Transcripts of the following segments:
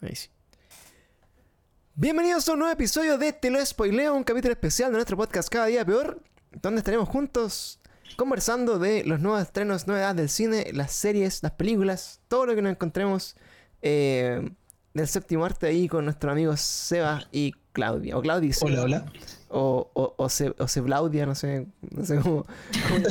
Ahí sí. Bienvenidos a un nuevo episodio de Te lo spoileo, un capítulo especial de nuestro podcast Cada Día Peor, donde estaremos juntos conversando de los nuevos estrenos, novedades del cine, las series, las películas, todo lo que nos encontremos eh, del séptimo arte ahí con nuestros amigos Seba y Claudia. O Claudia. Hola, hola. O, o, o, Se, o Seblaudia, no sé, no sé cómo. cómo.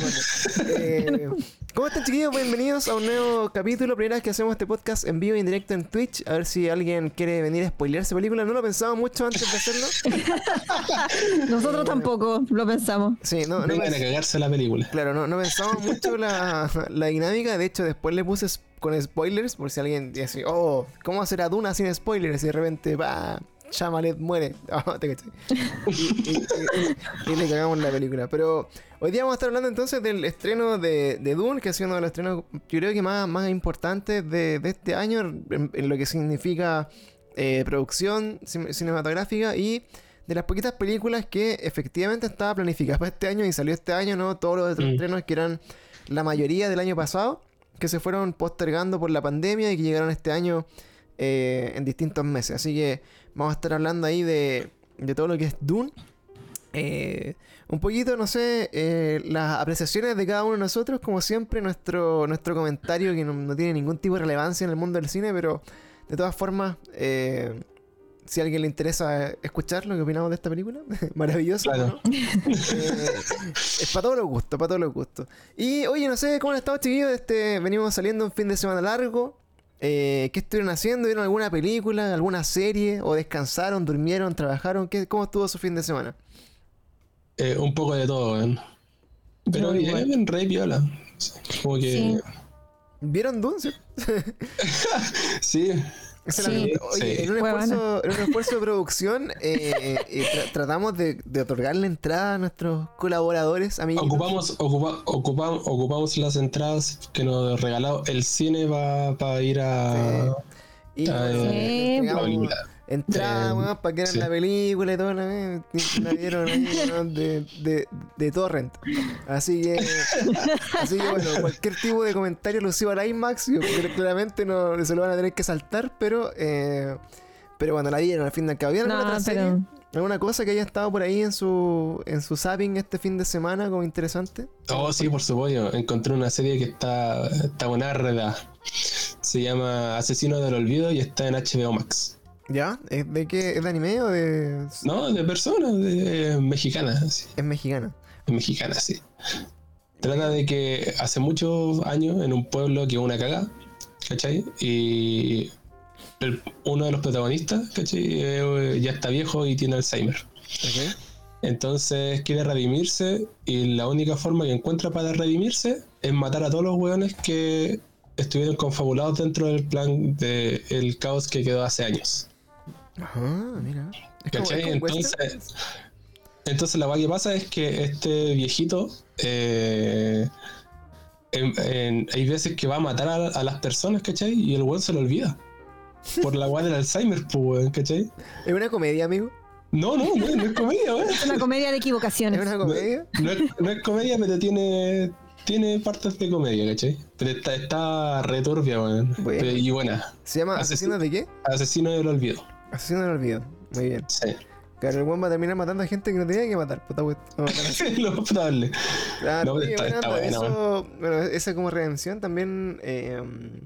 Eh, ¿Cómo están, chiquillos? Bienvenidos a un nuevo capítulo. Primera vez que hacemos este podcast en vivo y en directo en Twitch. A ver si alguien quiere venir a spoilearse película. No lo pensaba mucho antes de hacerlo. Nosotros tampoco lo pensamos. Sí, no, no Vengan a cagarse la película. Claro, no, no pensamos mucho la, la dinámica. De hecho, después le puse con spoilers. Por si alguien dice, oh, ¿cómo hacer a Duna sin spoilers? Y de repente, va, Chamalet muere. Ah, te. Y, y- y- y le cagamos la película. Pero hoy día vamos a estar hablando entonces del estreno de, de Dune, que ha sido uno de los estrenos, yo creo que más, más importantes de, de este año, en, en lo que significa eh, producción cin- cinematográfica y de las poquitas películas que efectivamente estaba planificada para este año y salió este año, ¿no? Todos los otros Mm. estrenos que eran la mayoría del año pasado, que se fueron postergando por la pandemia y que llegaron este año eh, en distintos meses. Así que vamos a estar hablando ahí de, de todo lo que es Dune. Eh, un poquito, no sé, eh, las apreciaciones de cada uno de nosotros, como siempre, nuestro, nuestro comentario que no, no tiene ningún tipo de relevancia en el mundo del cine, pero de todas formas, eh, si a alguien le interesa escuchar lo que opinamos de esta película, maravilloso. Claro. ¿no? Es para todos los gustos, para todos los gustos. Y oye, no sé cómo han estado chiquillos, este, venimos saliendo un fin de semana largo. Eh, ¿Qué estuvieron haciendo? ¿Vieron alguna película, alguna serie? ¿O descansaron, durmieron, trabajaron? ¿Qué, ¿Cómo estuvo su fin de semana? Eh, un poco de todo, weón. Pero igual. bien, re piola. Como que. Sí. ¿Vieron Dune? sí? Sí. Es Sí. Oye, Sí. en, un Fue esfuerzo, en un esfuerzo de producción, eh, eh, tra- tratamos de, de otorgarle entrada a nuestros colaboradores, amigos. Ocupamos, ocupa- ocupamos, ocupamos las entradas que nos regalado el cine para ir a. Y Ah, bueno, eh, entrada, Eh, weón, para que eran sí. la película y todo, la, la vieron ahí, weón, de, de, de torrent. Así que, así que bueno, cualquier tipo de comentario alusivo al IMAX, yo claramente no se lo van a tener que saltar, pero eh, pero bueno, la vieron al fin de al cabo. ¿Vieron No, alguna otra pero- serie? ¿Alguna cosa que haya estado por ahí en su en su zapping este fin de semana como interesante? Oh, sí, por supuesto. Encontré una serie que está, está buena. Se llama Asesino del Olvido y está en HBO Max. ¿Ya? ¿Es de qué? ¿Es de anime o de...? No, de personas, de mexicanas. sí. Es mexicana. Es mexicana, sí. Trata de que hace muchos años en un pueblo que una caga, ¿cachai? Y el- uno de los protagonistas, ¿cachai? Eh, ya está viejo y tiene Alzheimer. Entonces quiere redimirse y la única forma que encuentra para redimirse es matar a todos los hueones que estuvieron confabulados dentro del plan del caos que quedó hace años. Ajá, mira. Es como- ¿Cachai? es como. Entonces, entonces la que pasa es que este viejito eh, en- en- hay veces que va a matar a, a las personas, ¿cachai? Y el weón se lo olvida. Por la weá del Alzheimer, pues, ¿cachai? ¿Es una comedia, amigo? No, no, no, no es comedia, weón. Es una comedia de ¿Es equivocaciones. una comedia? No es, no es comedia, pero tiene, tiene partes de comedia, ¿cachai? Pero está, está returbia, weón. Bueno. Y buena. ¿Se llama Asesino. De qué? Asesino del olvido. Asesino del olvido. Muy bien. Sí. Claro, el buen va a terminar matando a gente que no tenía que matar. Puta, pues. Lo más probable. Claro, No, está- buena, Eso, bueno, esa como redención también eh, um,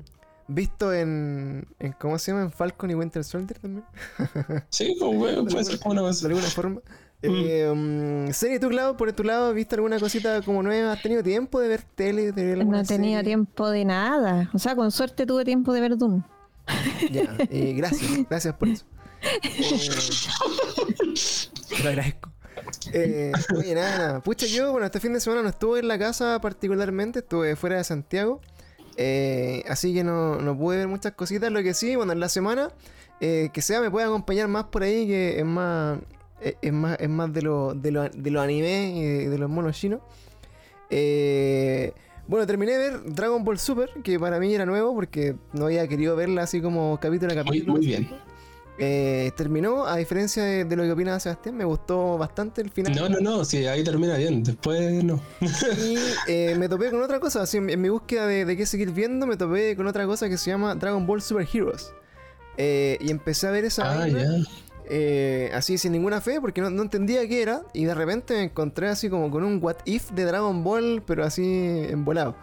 visto en, en, ¿cómo se llama? En Falcon y Winter Soldier también. Sí, como weón, De puede alguna- ser como una De cosa. alguna forma. Mm. Eh, um, serie, tu lado, por tu lado, ¿has visto alguna cosita como nueva? ¿Has tenido tiempo de ver tele? De ver No tenía serie? tiempo de nada. O sea, con suerte tuve tiempo de ver Dune. Ya, eh, gracias, gracias por eso. Lo agradezco. Eh, oye, nada. Pucha, yo, bueno, este fin de semana no estuve en la casa particularmente, estuve fuera de Santiago. eh, así que no, no pude ver muchas cositas. Lo que sí, bueno, en la semana, eh, que sea, me puede acompañar más por ahí, que es más. Es, más, es más de lo, de lo, de lo anime y de, de los monos chinos. Eh, bueno, terminé de ver Dragon Ball Super, que para mí era nuevo porque no había querido verla así como capítulo a Muy, capítulo. muy bien. Eh, terminó, a diferencia de, de lo que opina Sebastián, me gustó bastante el final. No, no, no, sí, ahí termina bien. Después no. Y eh, me topé con otra cosa, así, en, en mi búsqueda de, de qué seguir viendo, me topé con otra cosa que se llama Dragon Ball Super Heroes. Eh, y empecé a ver esa Ah, eh, así sin ninguna fe porque no, no entendía qué era y de repente me encontré así como con un what if de Dragon Ball pero así envolado.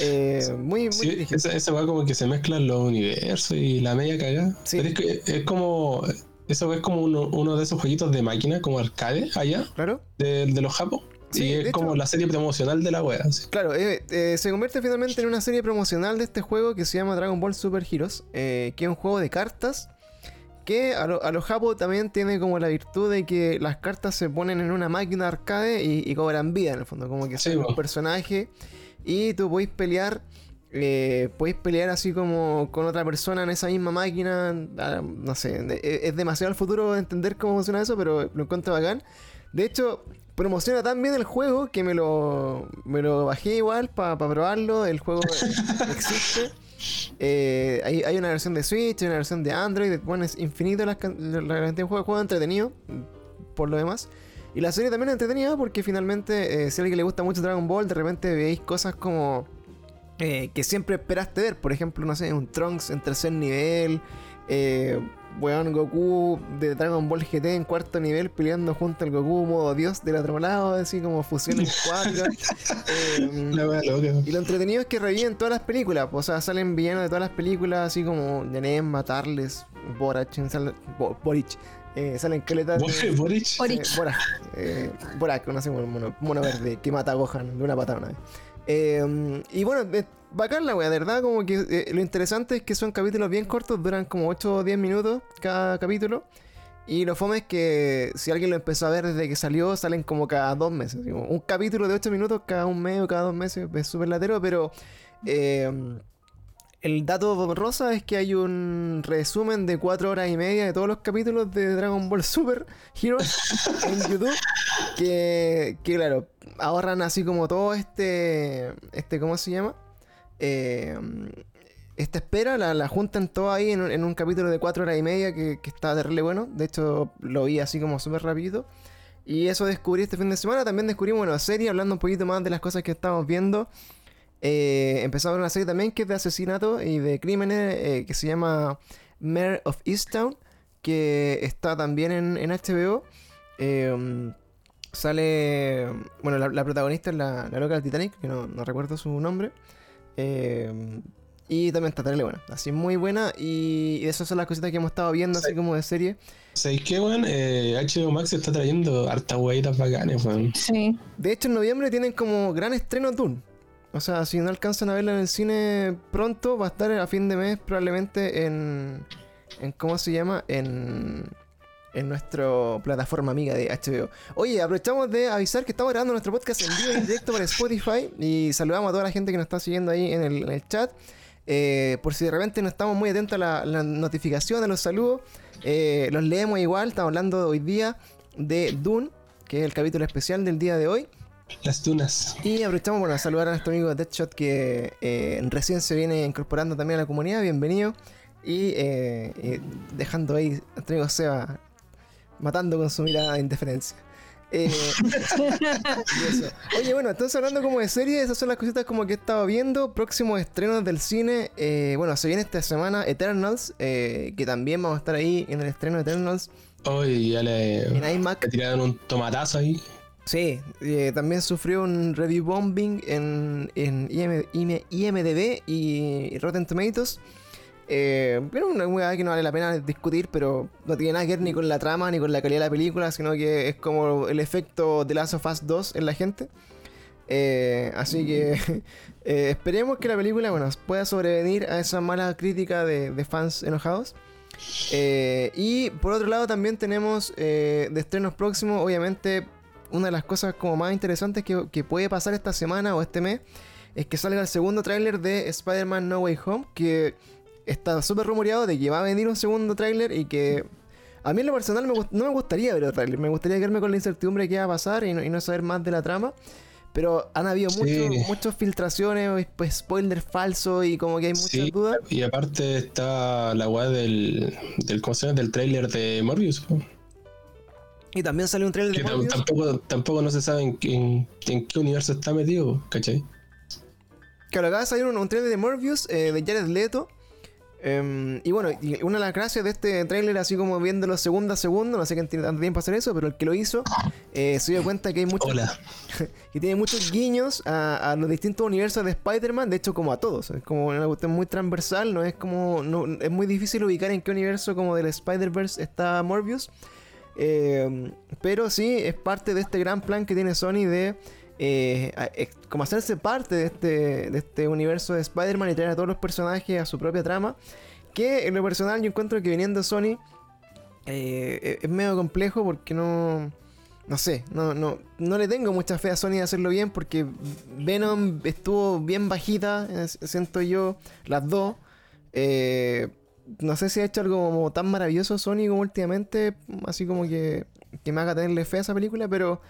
Eh, muy, muy Sí, esa, esa weá como que se mezclan los universos y la media cagada. Sí. Pero es, que es como. Eso es como uno, uno de esos jueguitos de máquina, como arcade allá, Claro. de, de los japos. Sí, y es hecho- como la serie promocional de la wea. así. Claro, eh, eh, se convierte finalmente en una serie promocional de este juego que se llama Dragon Ball Super Heroes, eh, que es un juego de cartas que a, lo- los japos también tiene como la virtud de que las cartas se ponen en una máquina arcade y, y cobran vida en el fondo, como que Sí, son un po. personaje y tú podéis pelear, eh, podéis pelear así como con otra persona en esa misma máquina, ah, no sé, de- es demasiado el futuro entender cómo funciona eso, pero lo encuentro bacán. De hecho, promociona tan bien el juego que me lo, me lo bajé igual para probarlo. El juego existe. Eh, hay, hay una versión de Switch, hay una versión de Android. Bueno, es infinito la, la la cantidad de juegos. juego entretenido, por lo demás. Y la serie también es entretenida porque finalmente, eh, si a alguien le gusta mucho Dragon Ball, de repente veis cosas como eh, que siempre esperaste ver. Por ejemplo, no sé, un Trunks en tercer nivel. Eh, weón, Goku de Dragon Ball GT en cuarto nivel peleando junto al Goku modo Dios del otro lado, así como fusiones cuáticas. Eh, La y lo entretenido es que reviven todas las películas, pues, o sea, salen villanos de todas las películas, así como Nenem, Matarles, Borach, sale- Bo- Boric, eh, salen caletas de... Boric. Boric. Eh, Borak, eh, Borak, no sé, un mono, mono verde que mata a Gohan de una patada una vez. Eh, y bueno, es bacán la wea, de verdad, como que eh, lo interesante es que son capítulos bien cortos, duran como 8 o 10 minutos cada capítulo. Y lo fome es que si alguien lo empezó a ver desde que salió, salen como cada dos meses. un capítulo de 8 minutos cada un mes o cada dos meses, es súper latero, pero eh, el dato rosa es que hay un resumen de 4 horas y media de todos los capítulos de Dragon Ball Super Heroes en YouTube. Que, que claro, ahorran así como todo este. este ¿Cómo se llama? Eh, esta espera la, la juntan todo ahí en, un- en un capítulo de 4 horas y media que, que está terrible bueno. De hecho, lo vi así como súper rápido. Y eso descubrí este fin de semana. También descubrí, bueno, serie, hablando un poquito más de las cosas que estamos viendo. Eh, a ver una serie también que es de asesinato y de crímenes eh, que se llama Mayor of Easttown, que está también en, en HBO. Eh, sale, bueno, la, la protagonista es la, la loca del Titanic, que no, no recuerdo su nombre. Eh, y también está terrible buena, así muy buena. Y, y esas son las cositas que hemos estado viendo, así Sí. como de serie. ¿Sabéis qué, weón? Eh, HBO Max está trayendo hartas weitas bacanes, weón. Sí. De hecho, en noviembre tienen como gran estreno Dune. O sea, si no alcanzan a verla en el cine pronto, va a estar a fin de mes probablemente en... en ¿Cómo se llama? En... En nuestra plataforma amiga de HBO. Oye, aprovechamos de avisar que estamos grabando nuestro podcast en vivo y directo para Spotify. Y saludamos a toda la gente que nos está siguiendo ahí en el, en el chat. Eh, por si de repente no estamos muy atentos a la, la notificación, a los saludos, eh, los leemos igual. Estamos hablando hoy día de Dune, que es el capítulo especial del día de hoy. Las tunas. Y aprovechamos para saludar a nuestro amigo Deadshot que eh, recién se viene incorporando también a la comunidad. Bienvenido. Y eh, eh, dejando ahí a nuestro amigo Seba matando con su mirada de indiferencia. Eh. Oye, bueno, entonces hablando como de series, esas son las cositas como que he estado viendo. Próximos estrenos del cine. eh, bueno, se viene esta semana Eternals, eh, que también vamos a estar ahí en el estreno de Eternals Hoy ya le, en le iMac. tiraron un tomatazo ahí. Sí, eh, también sufrió un review bombing en, en IM- IM- IMDB y Rotten Tomatoes. Eh, pero una weá que no vale la pena discutir, pero no tiene nada que ver ni con la trama ni con la calidad de la película, sino que es como el efecto de Last of Us 2 en la gente. Eh, así que eh, esperemos que la película bueno, pueda sobrevenir a esa mala crítica de, de fans enojados. Eh, y por otro lado también tenemos eh, de estrenos próximos, obviamente una de las cosas como más interesantes que, que puede pasar esta semana o este mes es que salga el segundo tráiler de Spider-Man No Way Home, que está súper rumoreado de que va a venir un segundo tráiler y que a mí en lo personal me no me gustaría ver el tráiler, me gustaría quedarme con la incertidumbre de qué va a pasar y no, y no saber más de la trama. Pero han habido Sí. muchos- muchas filtraciones, pues, spoilers falsos y como que hay muchas Sí, dudas. y aparte está la weá del, del, del trailer de Morbius. po. Y también salió un tráiler Que de Morbius. tampoco, tampoco no se sabe en, qué- en, en qué universo está metido, ¿cachai? Claro, acaba de salir un, un trailer de Morbius eh, de Jared Leto. Em, y bueno, y una de las gracias de este tráiler, así como viéndolo segundo a segundo, no sé quién tiene tanto tiempo para hacer eso, pero el que lo hizo eh, se dio cuenta que hay muchos Hola. que tiene muchos guiños a, a los distintos universos de Spider-Man, de hecho como a todos, es como una cuestión muy transversal, no es como no, es muy difícil ubicar en qué universo como del Spider-Verse está Morbius. Eh, pero sí es parte de este gran plan que tiene Sony de eh, como hacerse parte de este, de este universo de Spider-Man y traer a todos los personajes a su propia trama. Que en lo personal yo encuentro que viniendo Sony eh, es- es medio complejo porque no... No sé, no, no, no le tengo mucha fe a Sony de hacerlo bien porque Venom estuvo bien bajita, eh, siento yo, las dos. Eh, no sé si ha hecho algo como tan maravilloso Sony como últimamente, así como que, que me haga tenerle fe a esa película, pero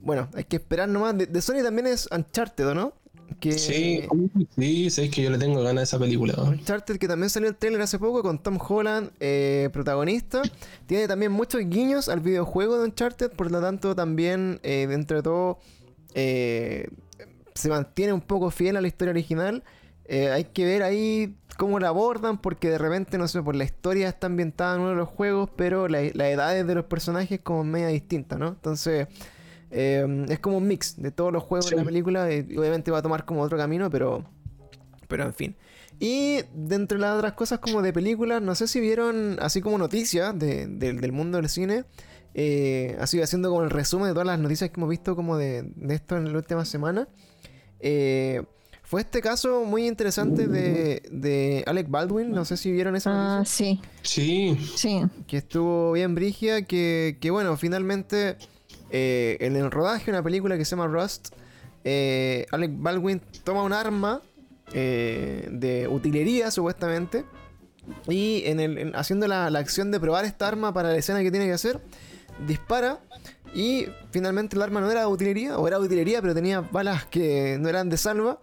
bueno, hay que esperar nomás. De, de Sony también es Uncharted, ¿o no? Que, Sí, sí, sabéis que yo le tengo ganas a esa película. Uncharted, que también salió el trailer hace poco con Tom Holland, eh, protagonista. Tiene también muchos guiños al videojuego de Uncharted, por lo tanto también, eh, dentro de todo, eh, se mantiene un poco fiel a la historia original. Eh, hay que ver ahí cómo la abordan, porque de repente, no sé, por la historia está ambientada en uno de los juegos, pero la- las edades de los personajes como media distintas, ¿no? Entonces... eh, es como un mix de todos los juegos de la película y obviamente va a tomar como otro camino, pero pero en fin. Y dentro de las otras cosas como de películas, no sé si vieron así como noticias de- de- del mundo del cine. eh, así haciendo como el resumen de todas las noticias que hemos visto como de, de esto en la última semana. Eh, fue este caso muy interesante de, de Alec Baldwin. No sé si vieron esa Ah, noticia. sí, Sí, sí. Que estuvo bien brigia. Que, que bueno, finalmente eh, en el rodaje de una película que se llama Rust. eh, Alec Baldwin toma un arma eh, de utilería supuestamente y en el, en- haciendo la, la acción de probar esta arma para la escena que tiene que hacer dispara y finalmente el arma no era de utilería o era de utilería pero tenía balas que no eran de salva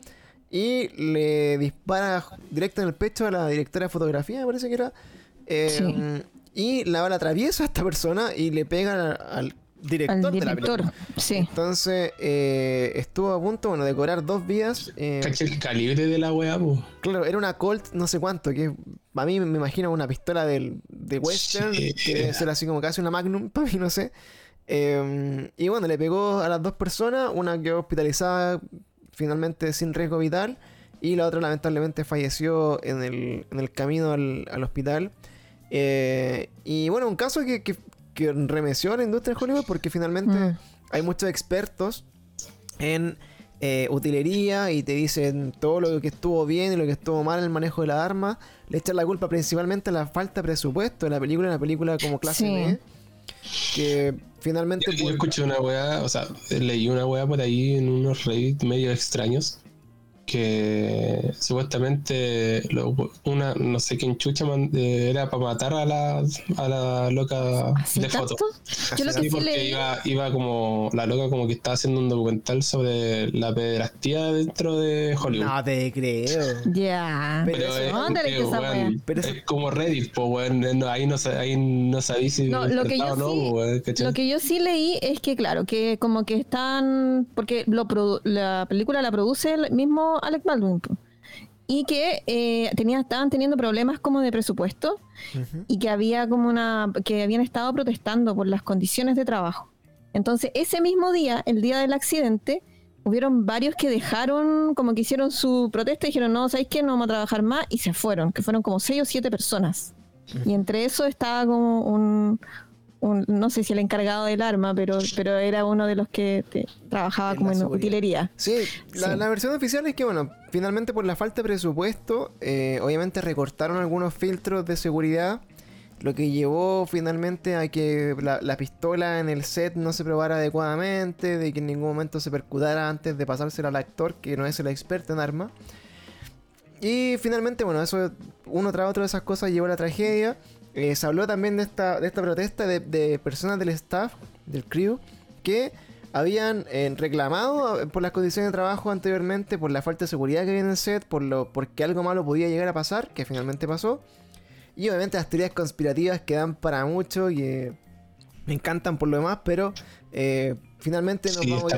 y le dispara directo en el pecho a la directora de fotografía me parece que era eh, Sí. y la bala atraviesa a esta persona y le pega al director, Al de la director. película Sí. entonces eh, estuvo a punto bueno, de cobrar dos vidas eh, el calibre de la weá, po. Claro, era una Colt no sé cuánto, que a mí me imagino una pistola del, de Western, Sí. que debe ser así como casi una Magnum, para mí no sé. Eh, y bueno, le pegó a las dos personas, una quedó hospitalizada finalmente sin riesgo vital y la otra lamentablemente falleció en el, en el camino al, al hospital. Eh, y bueno, un caso que, que, que remeció a la industria de Hollywood porque finalmente Mm. hay muchos expertos en eh, utilería y te dicen todo lo que estuvo bien y lo que estuvo mal en el manejo de la arma. Le echan la culpa principalmente a la falta de presupuesto de la película, una película como clase Sí. B, que finalmente... Yo, escuché una weá, o sea, leí una weá por ahí en unos Reddit medio extraños que supuestamente lo- una no sé quién chucha man- eh, era para matar a la a la loca ¿Así de foto. tanto? Yo lo que Sí, porque leí. iba, iba como la loca como que estaba haciendo un documental sobre la pederastía dentro de Hollywood. No te creo. Ya. Pero Pero eso- es, ¿dónde leíste eh, esa weón, wea? Pero es como Reddit, pues weón, no, ahí no ahí no sabí si No, lo que yo o no, sí-. Lo que yo sí leí es que, claro, que como que están. Porque lo produ- la película la produce el mismo Alec Baldwin. Y que eh, tenía, estaban teniendo problemas como de presupuesto y que había como una. que habían estado protestando por las condiciones de trabajo. Entonces, ese mismo día, el día del accidente, hubieron varios que dejaron, como que hicieron su protesta y dijeron, no, ¿sabéis qué? No vamos a trabajar más y se fueron, que fueron como seis o siete personas. Y entre eso estaba como un, un- no sé si el encargado del arma, pero, pero era uno de los que te- trabajaba En como en seguridad. utilería. Sí, la, Sí. la versión oficial es que, bueno, finalmente por la falta de presupuesto, eh, obviamente recortaron algunos filtros de seguridad, lo que llevó finalmente a que la, la pistola en el set no se probara adecuadamente, de que en ningún momento se percutara antes de pasársela al actor, que no es el experto en armas. Y finalmente, bueno, eso, uno tras otro de esas cosas llevó a la tragedia. Eh, se habló también de esta, de esta protesta de, de personas del staff, del crew, que habían eh, reclamado eh, por las condiciones de trabajo anteriormente, por la falta de seguridad que había en el set, por lo, porque algo malo podía llegar a pasar, que finalmente pasó. Y obviamente las teorías conspirativas que dan para mucho, que me encantan por lo demás, pero eh, finalmente nos Sí, vamos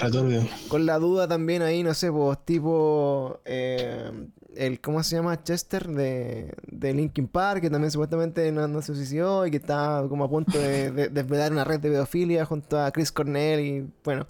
con la duda también ahí, no sé, pues tipo eh, el ¿cómo se llama? Chester de, de Linkin Park, que también supuestamente no, no se suicidó y que está como a punto de, de desvelar una red de pedofilia junto a Chris Cornell y bueno.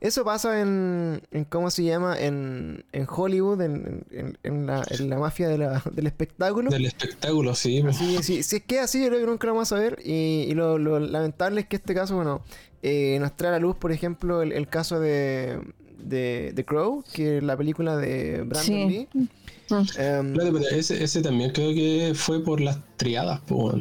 Eso pasa en, en ¿cómo se llama? En, en Hollywood, en, en- en la, en la mafia de la- del espectáculo. Del espectáculo, sí. Sí, sí, si es que así, yo creo que nunca lo vamos a ver. Y, y lo, lo lamentable es que este caso, bueno, eh, nos trae a la luz, por ejemplo, el, el caso de, de The Crow, que es la película de Brandon Sí. Lee. Mm. Em, Claro, pero ese, ese también creo que fue por las triadas, pues.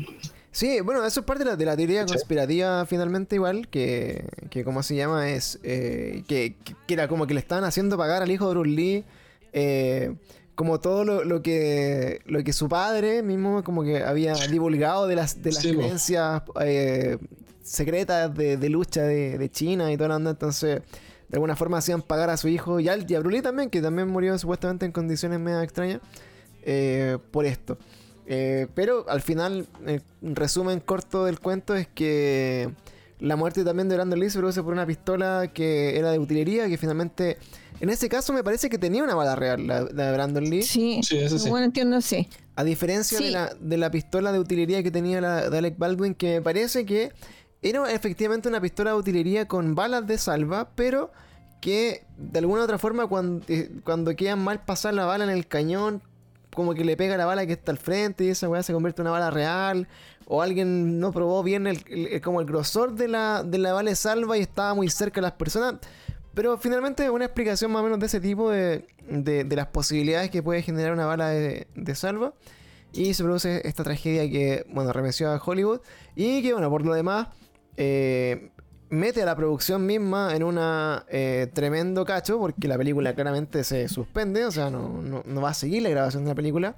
sí, bueno, eso es parte de la, de la teoría Sí. conspirativa, finalmente, igual, que, que ¿cómo se llama? Es eh, que, que era como que le estaban haciendo pagar al hijo de Bruce Lee. eh, como todo lo, lo que lo que su padre mismo como que había divulgado de las de las Sí, creencias eh, secretas de, de lucha de, de China y toda la onda entonces de alguna forma hacían pagar a su hijo y, al, y a Bruce Lee también que también murió supuestamente en condiciones medio extrañas eh, por esto Eh, pero al final eh, un resumen corto del cuento es que la muerte también de Brandon Lee se produce por una pistola que era de utilería que finalmente en ese caso me parece que tenía una bala real la, la de Brandon Lee Sí, Sí, eso sí. bueno, entiendo, sí. a diferencia de, la, de la pistola de utilería que tenía la de Alec Baldwin, que me parece que era efectivamente una pistola de utilería con balas de salva, pero que de alguna u otra forma cuando, eh, cuando quedan mal pasar la bala en el cañón, como que le pega la bala que está al frente y esa weá se convierte en una bala real, o alguien no probó bien el- como el grosor de la, de la bala de salva y estaba muy cerca de las personas. Pero finalmente una explicación más o menos de ese tipo de, de- de las posibilidades que puede generar una bala de, de salva. Y se produce esta tragedia que, bueno, remeció a Hollywood. Y que, bueno, por lo demás, eh, mete a la producción misma en una eh, tremendo cacho, porque la película claramente se suspende, o sea, no, no- va a seguir la grabación de la película.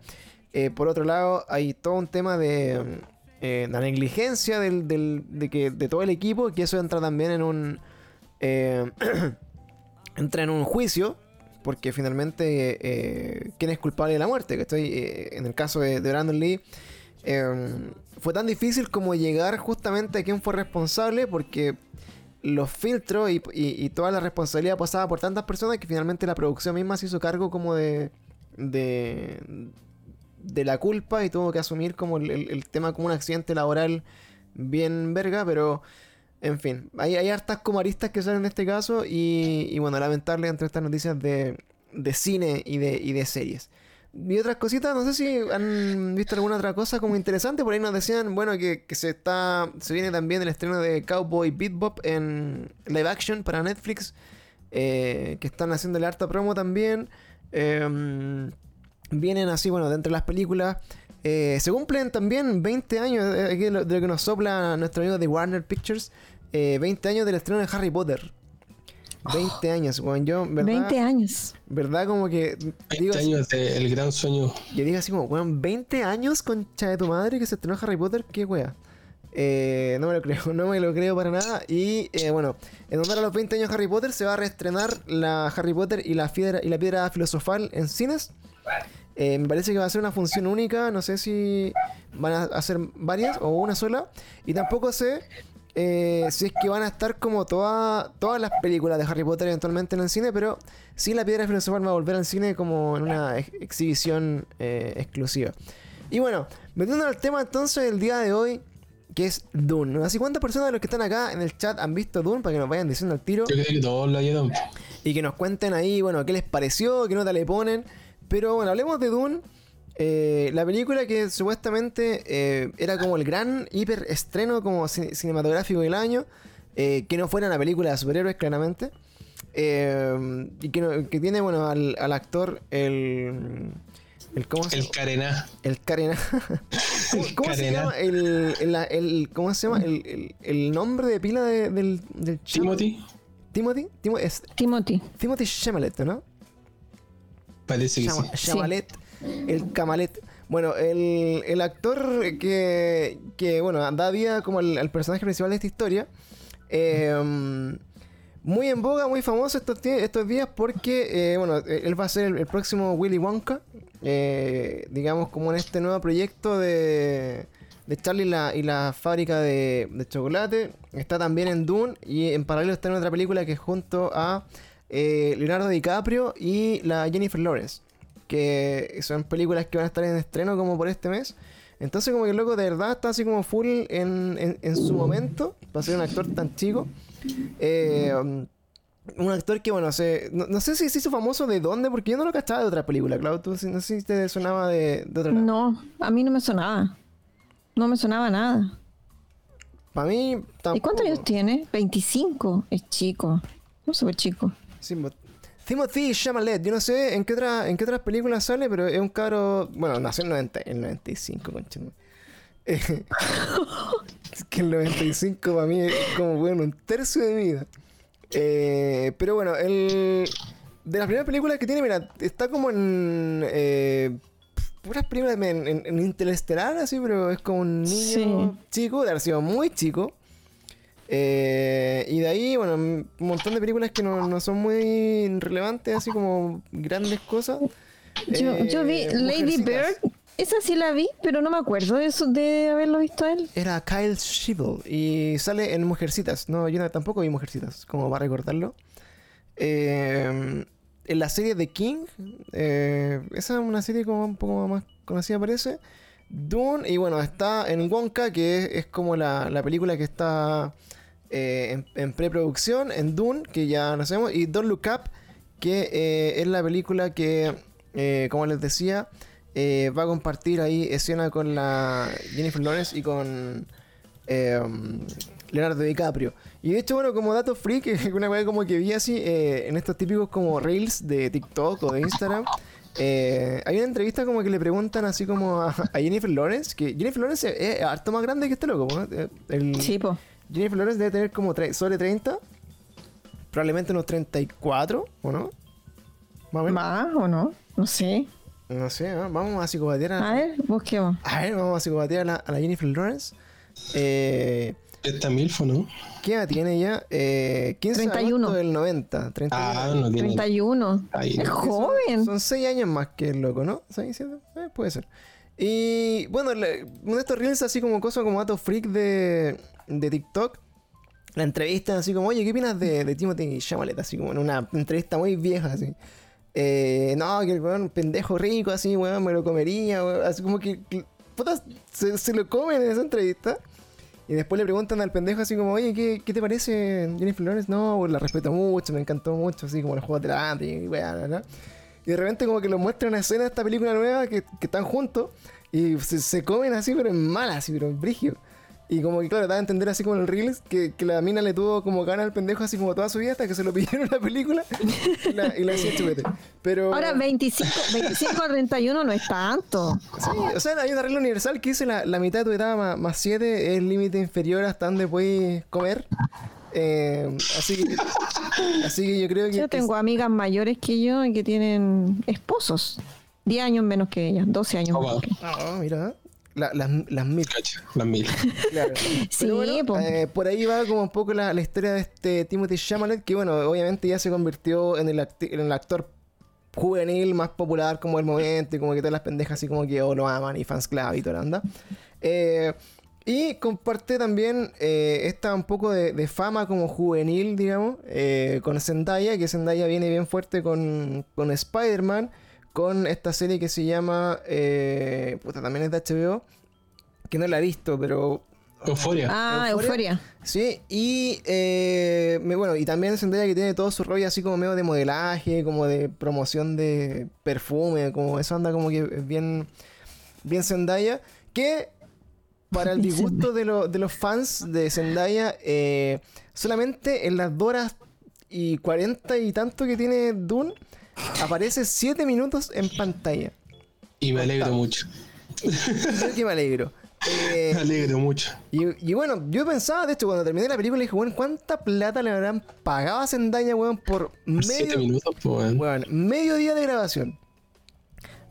Eh, por otro lado, hay todo un tema de eh, la negligencia del, de, que, de todo el equipo, que eso entra también en un... entra en un juicio, porque finalmente, ¿quién es culpable de la muerte? Que estoy, en el caso de, de Brandon Lee, fue tan difícil como llegar justamente a quién fue responsable, porque los filtros y, toda la responsabilidad pasaba por tantas personas que finalmente la producción misma se hizo cargo como de, de, de la culpa y tuvo que asumir como el, tema como un accidente laboral bien verga, pero en fin, hay, hay hartas como aristas que salen en este caso y, y bueno, lamentable entre estas noticias de, de cine y de, y de series. Y otras cositas, no sé si han visto alguna otra cosa como interesante. Por ahí nos decían, bueno, que, que se está. Se viene también el estreno de Cowboy Bebop en live action para Netflix. eh, que están haciéndole harta promo también. Eh, vienen así, bueno, de entre las películas. eh, se cumplen también 20 años eh, de lo, de lo que nos sopla nuestro amigo de Warner Pictures. eh, 20 años del estreno de Harry Potter. 20 años, bueno, yo, ¿verdad? 20 años. ¿Verdad? Como que. 20 digo así- años de El Gran Sueño. yo digo así como, weón, 20 años concha de tu madre que se estrenó Harry Potter, qué wea. Eh, no me lo creo, no me lo creo para nada. Y eh, bueno, en honor a los 20 años de Harry Potter se va a reestrenar la Harry Potter y la piedra, y la piedra filosofal en cines. Eh, me parece que va a ser una función única, no sé si van a hacer varias o una sola. Y tampoco sé eh, si es que van a estar como toda- todas las películas de Harry Potter eventualmente en el cine, pero sí la piedra filosofal va a volver al cine como en una ex- exhibición eh, exclusiva. Y bueno, metiendo al tema entonces del día de hoy, que es Dune. Así cuántas personas de los que están acá en el chat han visto Dune para que nos vayan diciendo al tiro Yo creo que todos lo hayan. y que nos cuenten ahí, bueno, qué les pareció, qué nota le ponen. Pero bueno, hablemos de Dune. Eh, la película que supuestamente eh, era como el gran hiper estreno como ci- cinematográfico del año, eh, que no fuera una película de superhéroes claramente, eh, y que, no- que tiene bueno al, al actor el, el ¿cómo se El Carená. el Karen. ¿Cómo, cómo se llama? El, el, el- ¿Cómo se llama? El, el- el nombre de pila de- del, del? Timothy. Timothy. Timo- es Timothy. Timothy ¿no? Parece que Chama- sí. Chamalet, el Camalet. Bueno, el, el actor que, que, bueno, da vida como al personaje principal de esta historia. eh, muy en boga, muy famoso estos, días porque, eh, bueno, eh, él va a ser el, el próximo Willy Wonka. eh, digamos, como en este nuevo proyecto de, de Charlie y la, y la fábrica de, chocolate. Está también en Dune y en paralelo está en otra película que es junto a Leonardo DiCaprio y la Jennifer Lawrence. Que son películas que van a estar en estreno como por este mes. Entonces como que el loco de verdad está así como full en, en, en su momento. Para ser un actor tan chico. Eh, un actor que, bueno, se, no, no sé si se hizo famoso de dónde, porque yo no lo cachaba de otra película, Claudio. Tú, no sé si te sonaba de, de otra. No, a mí no me sonaba. No me sonaba nada. Para mí tampoco. ¿Y cuántos años tiene? 25. Es chico. No súper chico. Sí, mo- Timothy Chalamet, yo no sé en qué, otra, en qué otras películas sale, pero es un cabro. Bueno, nació en 90, en 95, conchame. Eh, es que el 95 para mí es como, bueno, un tercio de mi vida. Eh, pero bueno, el. De las primeras películas que tiene, mira, está como en. Eh, puras películas en, en, en Interestelar, así, pero es como un niño chico, de haber sido muy chico. Eh, y de ahí, bueno, un montón de películas que no, no son muy relevantes, así como grandes cosas. Yo, Eh, yo vi Lady. Bird. Esa sí la vi, pero no me acuerdo de, eso, de haberlo visto a él. Era Kyle Shibble y sale en Mujercitas. No, yo tampoco vi Mujercitas, como para recordarlo. Eh, en la serie The King, eh, esa es una serie como un poco más conocida parece. Dune, y bueno, está en Wonka, que es, es como la, la película que está eh, en, preproducción, en Dune, que ya lo sabemos, y Don't Look Up, que eh, es la película que, eh, como les decía, eh, va a compartir ahí escena con la Jennifer Lawrence y con eh, Leonardo DiCaprio. Y de hecho, bueno, como dato freak, una vez como que vi así en estos típicos como reels de TikTok o de Instagram. eh, hay una entrevista como que le preguntan así como a, Jennifer Lawrence, que Jennifer Lawrence es, harto más grande que este loco, ¿no? El- Sí. Jennifer Lawrence debe tener como sobre 30, probablemente unos 34, ¿o no? Más o menos. ¿Más o no? No sé. No sé, ¿no? vamos a psicopatear a... A ver, busquemos. A ver, vamos a psicopatear a la, a la Jennifer Lawrence. Eh, Esta Milfo, ¿no? ¿Qué edad tiene ella? Eh, 15 de 31. agosto del 90. 31. Ah, no tiene. 31. Ahí. Es joven. Son 6 años más que el loco, ¿no? ¿6, 7? Eh, puede ser. Y bueno, uno de estos reels así como cosas como datos freak de, de TikTok. La entrevista así como, oye, ¿qué opinas de, de Timothy Chalamet? Así como en una entrevista muy vieja, así. Eh, no, que el weón, pendejo rico, así, weón, me lo comería, weón. Así como que, se, lo comen en esa entrevista. Y después le preguntan al pendejo así como, oye, ¿qué, qué te parece Jennifer Lawrence? No, la respeto mucho, me encantó mucho, así como los juegos de la hambre y bla, bla. Y de repente como que lo muestra una escena de esta película nueva que, que están juntos y se, comen así, pero en mala, así, pero en brigio. Y como que claro, da a entender así como en el Reels que, que la mina le tuvo como gana al pendejo así como toda su vida hasta que se lo pidieron en la película y la, y la hacía chupete. Pero... Ahora 25, 25 a 31 no es tanto. Sí, o sea, hay una regla universal que dice la, la mitad de tu edad más, más 7 es el límite inferior hasta donde puedes comer. Eh, así, que, así que yo creo que... Yo que- tengo amigas mayores que yo y que tienen esposos. 10 años menos que ellas, 12 años Oh, menos wow. que Ah, mira, la- las, las mil, Cacha, las mil. claro. Sí, Pero bueno, po. eh, por ahí va como un poco la, la historia de este Timothy Chalamet, que bueno, obviamente ya se convirtió en el, acti- en el actor juvenil más popular como el momento y como que todas las pendejas así como que oh, lo aman y fans club y toda la onda. Eh, y comparte también eh, esta un poco de, de fama como juvenil, digamos, eh, con Zendaya, que Zendaya viene bien fuerte con, con Spider-Man, con esta serie que se llama, eh, puta, también es de HBO, que no la he visto, pero Euforia. Ah, Euforia. Sí, y eh, me- bueno, y también Zendaya que tiene todo su rollo así como medio de modelaje, como de promoción de perfume, como eso anda como que es bien, bien Zendaya, que para el disgusto de, lo- de los fans de Zendaya, eh, solamente en las horas y cuarenta y tanto que tiene Dune, aparece siete minutos en pantalla. Y me alegro mucho. Yo que me alegro. Eh, Me alegro mucho. Y, y bueno, yo pensaba, de hecho, cuando terminé la película, dije, bueno, ¿cuánta plata le habrán pagado a Zendaya, weón, por medio, minutos, pues, weón. weón, medio día de grabación?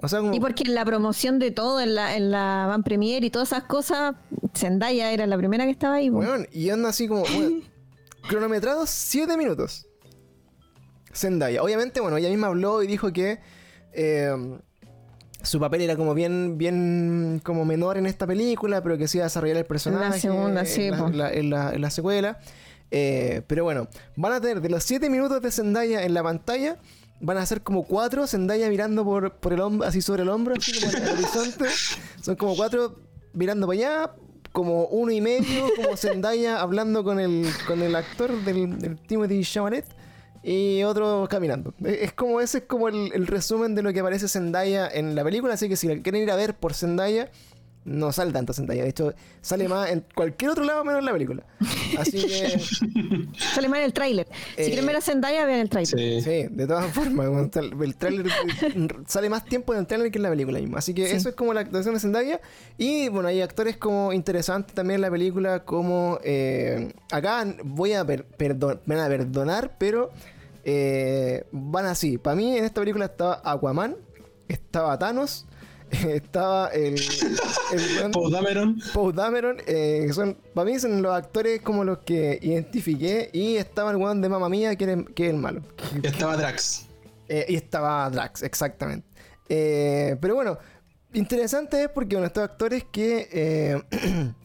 O sea, como... Y porque en la promoción de todo, en la, en la Van Premier y todas esas cosas, Zendaya era la primera que estaba ahí. Weón, y anda así como, weón, cronometrados 7 minutos. Zendaya. Obviamente, bueno, ella misma habló y dijo que eh, su papel era como bien, bien como menor en esta película, pero que sí iba a desarrollar el personaje. segunda, sí, en la, po. en la- en la- en la secuela. Eh, pero bueno, van a tener de los 7 minutos de Zendaya en la pantalla, van a ser como 4 Zendaya mirando por, por el hombro, así sobre el hombro, así como en el horizonte. Son como 4 mirando para allá, como uno y medio, como Zendaya hablando con el, con el actor del, del Timothy Chalamet y otro caminando. Es es como ese es como el, el resumen de lo que aparece Zendaya en la película, así que si la quieren ir a ver por Zendaya, no sale tanto Zendaya, de hecho sale más en cualquier otro lado menos en la película. Así que Sale mal el tráiler. Si Eh, quieren ver a Zendaya, vean el tráiler. Sí. sí, de todas formas, el, tráiler eh, sale más tiempo en el tráiler que en la película misma. Así que Sí. eso es como la actuación de Zendaya y bueno, hay actores como interesantes también en la película como eh, acá voy a per- perdon- me van a perdonar, pero eh, van así. Para mí en esta película estaba Aquaman, estaba Thanos, estaba el, el Paul Dameron. Poe Dameron, eh, son, para mí son los actores como los que identifiqué y estaba el weón de Mamma Mía que, era- que es el malo. Estaba Drax. Eh, y estaba Drax, exactamente. Pero bueno, interesante es porque bueno, estos actores que...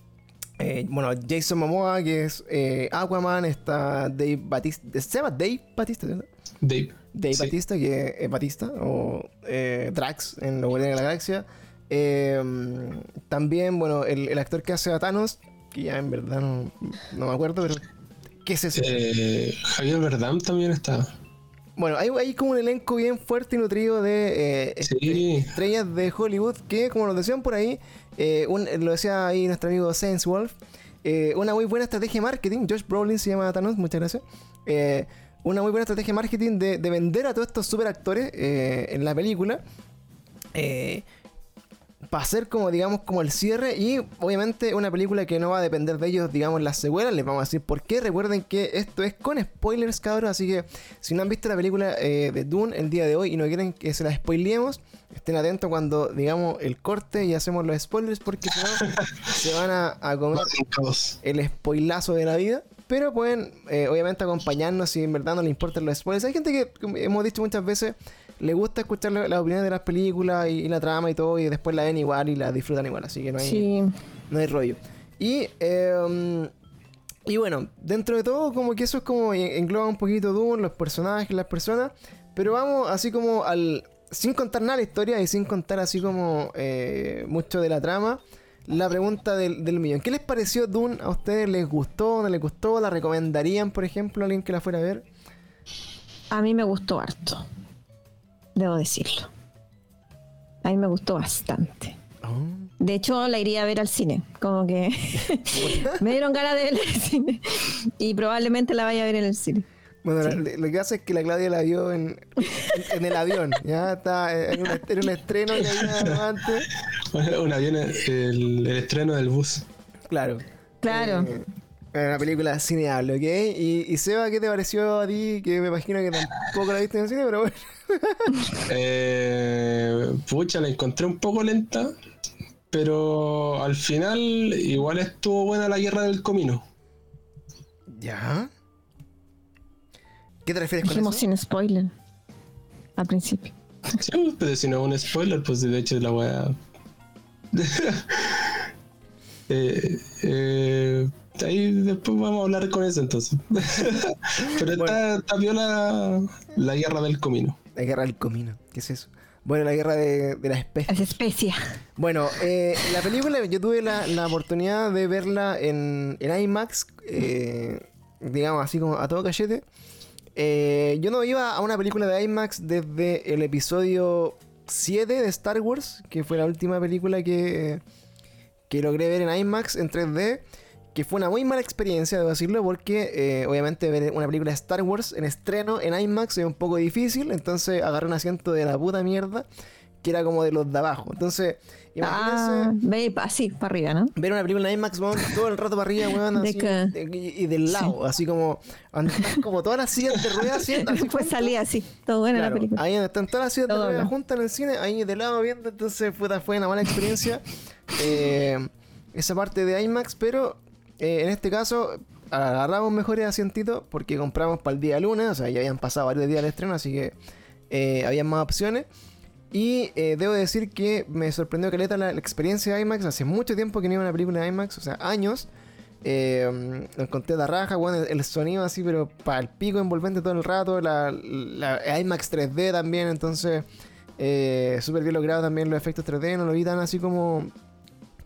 eh, bueno, Jason Momoa, que es eh, Aquaman, está Dave Batista. ¿Se llama Dave Batista? Dave. Dave Sí. Batista, que es Batista, o eh, Drax en Los Guardianes de la Galaxia. Eh, también, bueno, el, el actor que hace a Thanos, que ya en verdad no, no me acuerdo, pero ¿qué es eso? Eh, Javier Verdam también está. Bueno, hay, hay como un elenco bien fuerte y nutrido de Sí. estrellas de Hollywood que, como nos decían por ahí, eh, un- lo decía ahí nuestro amigo Sainz Wolf, eh, una muy buena estrategia de marketing. Josh Brolin se llama Thanos, muchas gracias. Eh, una muy buena estrategia de marketing de, de vender a todos estos super actores en la película. Eh, para hacer como, digamos, como el cierre y obviamente una película que no va a depender de ellos, digamos, las secuelas, les vamos a decir por qué. Recuerden que esto es con spoilers, cabros, así que si no han visto la película eh, de Dune el día de hoy y no quieren que se la spoilemos, estén atentos cuando, digamos, el corte y hacemos los spoilers porque si no, se van a, a comer el spoilazo de la vida. Pero pueden, eh, obviamente, acompañarnos si en verdad no les importan los spoilers. Hay gente que, hemos dicho muchas veces, le gusta escuchar la- opiniones de las películas y, y la trama y todo, y después la ven igual y la disfrutan igual. Así que no hay, Sí. no hay rollo. Y, eh, y bueno, dentro de todo, como que eso es como en- engloba un poquito Dune, los personajes, las personas. Pero vamos así como al. Sin contar nada la historia y sin contar así como eh, mucho de la trama. La pregunta del, del millón. ¿Qué les pareció Dune? ¿A ustedes les gustó? ¿No les gustó? ¿La recomendarían, por ejemplo, a alguien que la fuera a ver? A mí me gustó harto. Debo decirlo. A mí me gustó bastante. De hecho, la iría a ver al cine. Como que me dieron ganas de ver el cine. Y probablemente la vaya a ver en el cine. Bueno, lo que pasa es que la Claudia la vio en, en, en el avión. Ya está, en un, en un estreno que había antes. Un avión, el, el estreno del bus. Claro. Claro. Eh, una película cineable, ¿ok? Y, y Seba, ¿qué te pareció a ti? Que me imagino que tampoco la viste en el cine, pero bueno. Eh, pucha, la encontré un poco lenta, pero al final igual estuvo buena la guerra del comino. ¿Ya? ¿Qué te refieres con Dijimos eso? sin spoiler. Al principio. Sí, pero si no es un spoiler, pues de hecho la wea. eh, eh, ahí después vamos a hablar con eso entonces. pero está, está viola la guerra del comino. La guerra del comino, ¿qué es eso? Bueno, la guerra de, de las especies. Es especia. Bueno, eh, la película yo tuve la, la oportunidad de verla en, en IMAX, eh, digamos así como a todo cachete. Eh, yo no iba a una película de IMAX desde el episodio 7 de Star Wars, que fue la última película que, que logré ver en IMAX en 3D. Que fue una muy mala experiencia, debo decirlo, porque eh, obviamente ver una película de Star Wars en estreno en IMAX es un poco difícil. Entonces agarré un asiento de la puta mierda, que era como de los de abajo. Entonces, imagínense Ah, ve así, para arriba, ¿no? ver una película en IMAX, weón, todo el rato para arriba, weón, De así, que- de- y, y del lado, así como, como todas las sillas de ruedas, así, juntas. salía así. Todo buena Claro, la película. ahí donde están todas las sillas de Todo ruedas habla. juntas en el cine, ahí de lado viendo, entonces puta, fue una mala experiencia eh, esa parte de IMAX, pero eh, en este caso agarramos mejores asientitos porque compramos para el día lunes, o sea, ya habían pasado varios días del estreno, así que eh, había más opciones. Y eh, debo decir que me sorprendió caleta la, la experiencia de IMAX. Hace mucho tiempo que no iba a una película de IMAX, o sea, años. Eh, encontré de raja, bueno, el, el sonido así, pero para el pico envolvente todo el rato. La, la IMAX 3D también, entonces eh, súper bien logrado también los efectos 3D. No lo vi tan así como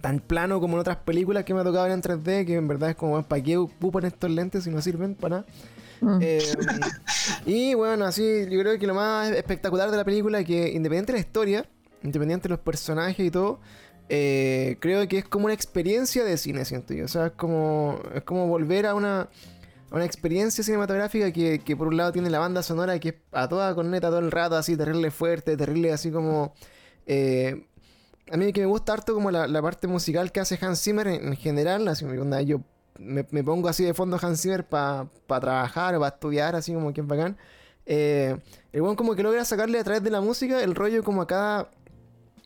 tan plano como en otras películas que me ha tocado ver en 3D, que en verdad es como, ¿para qué ocupan estos lentes si no sirven para nada? Mm. Eh, y bueno, así yo creo que lo más espectacular de la película es que independiente de la historia, independiente de los personajes y todo, eh, creo que es como una experiencia de cine, siento yo. O sea, es como, es como volver a una, a una experiencia cinematográfica que, que por un lado tiene la banda sonora que es a toda corneta todo el rato, así terrible fuerte, terrible así como... eh, a mí que me gusta harto como la, la parte musical que hace Hans Zimmer en, en general, así como yo me, me pongo así de fondo Hans Zimmer para trabajar o para estudiar, así como que es bacán. Eh, el weón como que logra sacarle a través de la música el rollo como a cada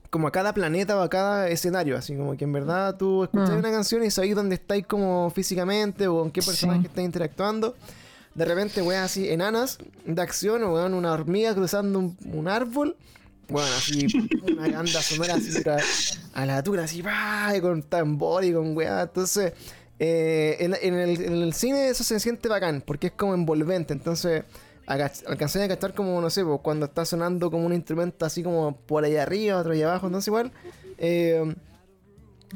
como a cada planeta o a cada escenario, así como que en verdad tú escuchas Mm. una canción y sabes dónde estáis como físicamente o con qué personaje Sí. estáis interactuando. De repente, weón, así enanas de acción, o weón, una hormiga cruzando un, un árbol. Bueno, así, una banda sonora así, a la altura, así, ¡pah! y con tambor y con weá. Entonces, eh, en, en el, en el cine eso se siente bacán, porque es como envolvente. Entonces, alcancé a cachar como, no sé, pues, cuando está sonando como un instrumento así como por allá arriba, otro allá abajo, entonces igual. eh,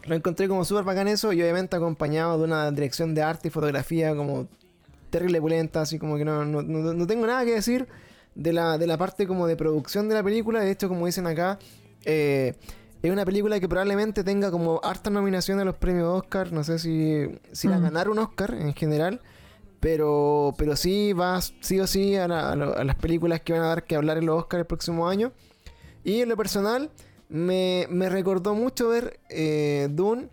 lo encontré como súper bacán eso y obviamente acompañado de una dirección de arte y fotografía como terrible pulenta, así como que no, no, no- no tengo nada que decir de la, de la parte como de producción de la película. De hecho, como dicen acá, eh, es una película que probablemente tenga como hartas nominaciones a los premios Oscar. No sé si, si la Mm. ganar un Oscar en general. Pero, pero sí va sí o sí a, la- a lo- a las películas que van a dar que hablar en los Oscars el próximo año. Y en lo personal, me, me recordó mucho ver eh, Dune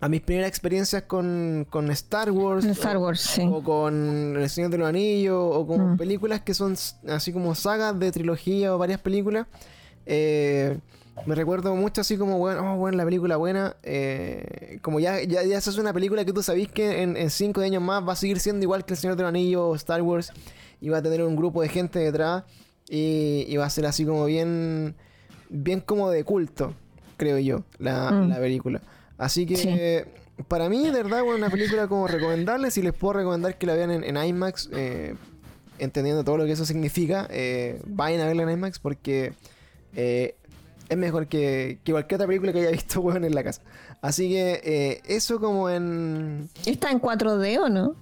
a mis primeras experiencias con, con Star Wars. En Star Wars, sí. O con El Señor de los Anillos, o con Mm. películas que son así como sagas de trilogía o varias películas. Eh, me recuerdo mucho así como, bueno, oh, bueno, la película buena. eh, como ya, ya, ya esa es una película que tú sabís que en, en cinco años más va a seguir siendo igual que El Señor de los Anillos o Star Wars. Y va a tener un grupo de gente detrás. Y, y va a ser así como bien, bien como de culto, creo yo, la, Mm. la película. Así que Sí. para mí, de verdad, bueno, una película como recomendable. Si les puedo recomendar que la vean en, en IMAX, eh, entendiendo todo lo que eso significa, eh, vayan a verla en IMAX porque eh, es mejor que, que cualquier otra película que haya visto, weón, en la casa. Así que eh, eso como en... ¿Está en 4D o no?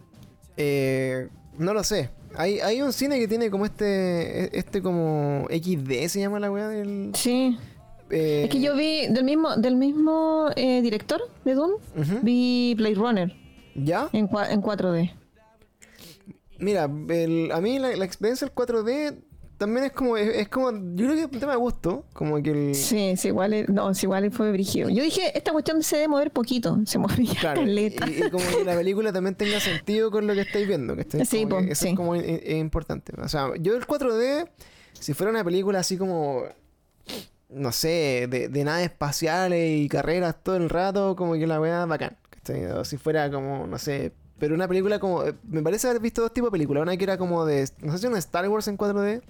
eh, no lo sé. Hay, hay un cine que tiene como este, este como XD, se llama la weá del... Sí. Eh, Es que yo vi del mismo, del mismo eh, director de Doom, vi Blade Runner ¿Ya? en, en 4D. Mira, el- a mí la, la experiencia del 4D también es como, es, es como, yo creo que es un tema de gusto, como que el... Sí, sí, igual, es- no, sí, igual fue brígido. Yo dije, esta cuestión se debe mover poquito, se movía Claro, y, caleta. y como que la película también tenga sentido con lo que estáis viendo, que estáis Sí, que eso sí. es como i- i- importante. O sea, yo el 4D, si fuera una película así como, no sé, de, de naves espaciales y carreras todo el rato, como que la weá bacán. ¿cachai? O si fuera como, no sé, pero una película como, eh, me parece haber visto dos tipos de películas, una que era como de, no sé si una Star Wars en 4D.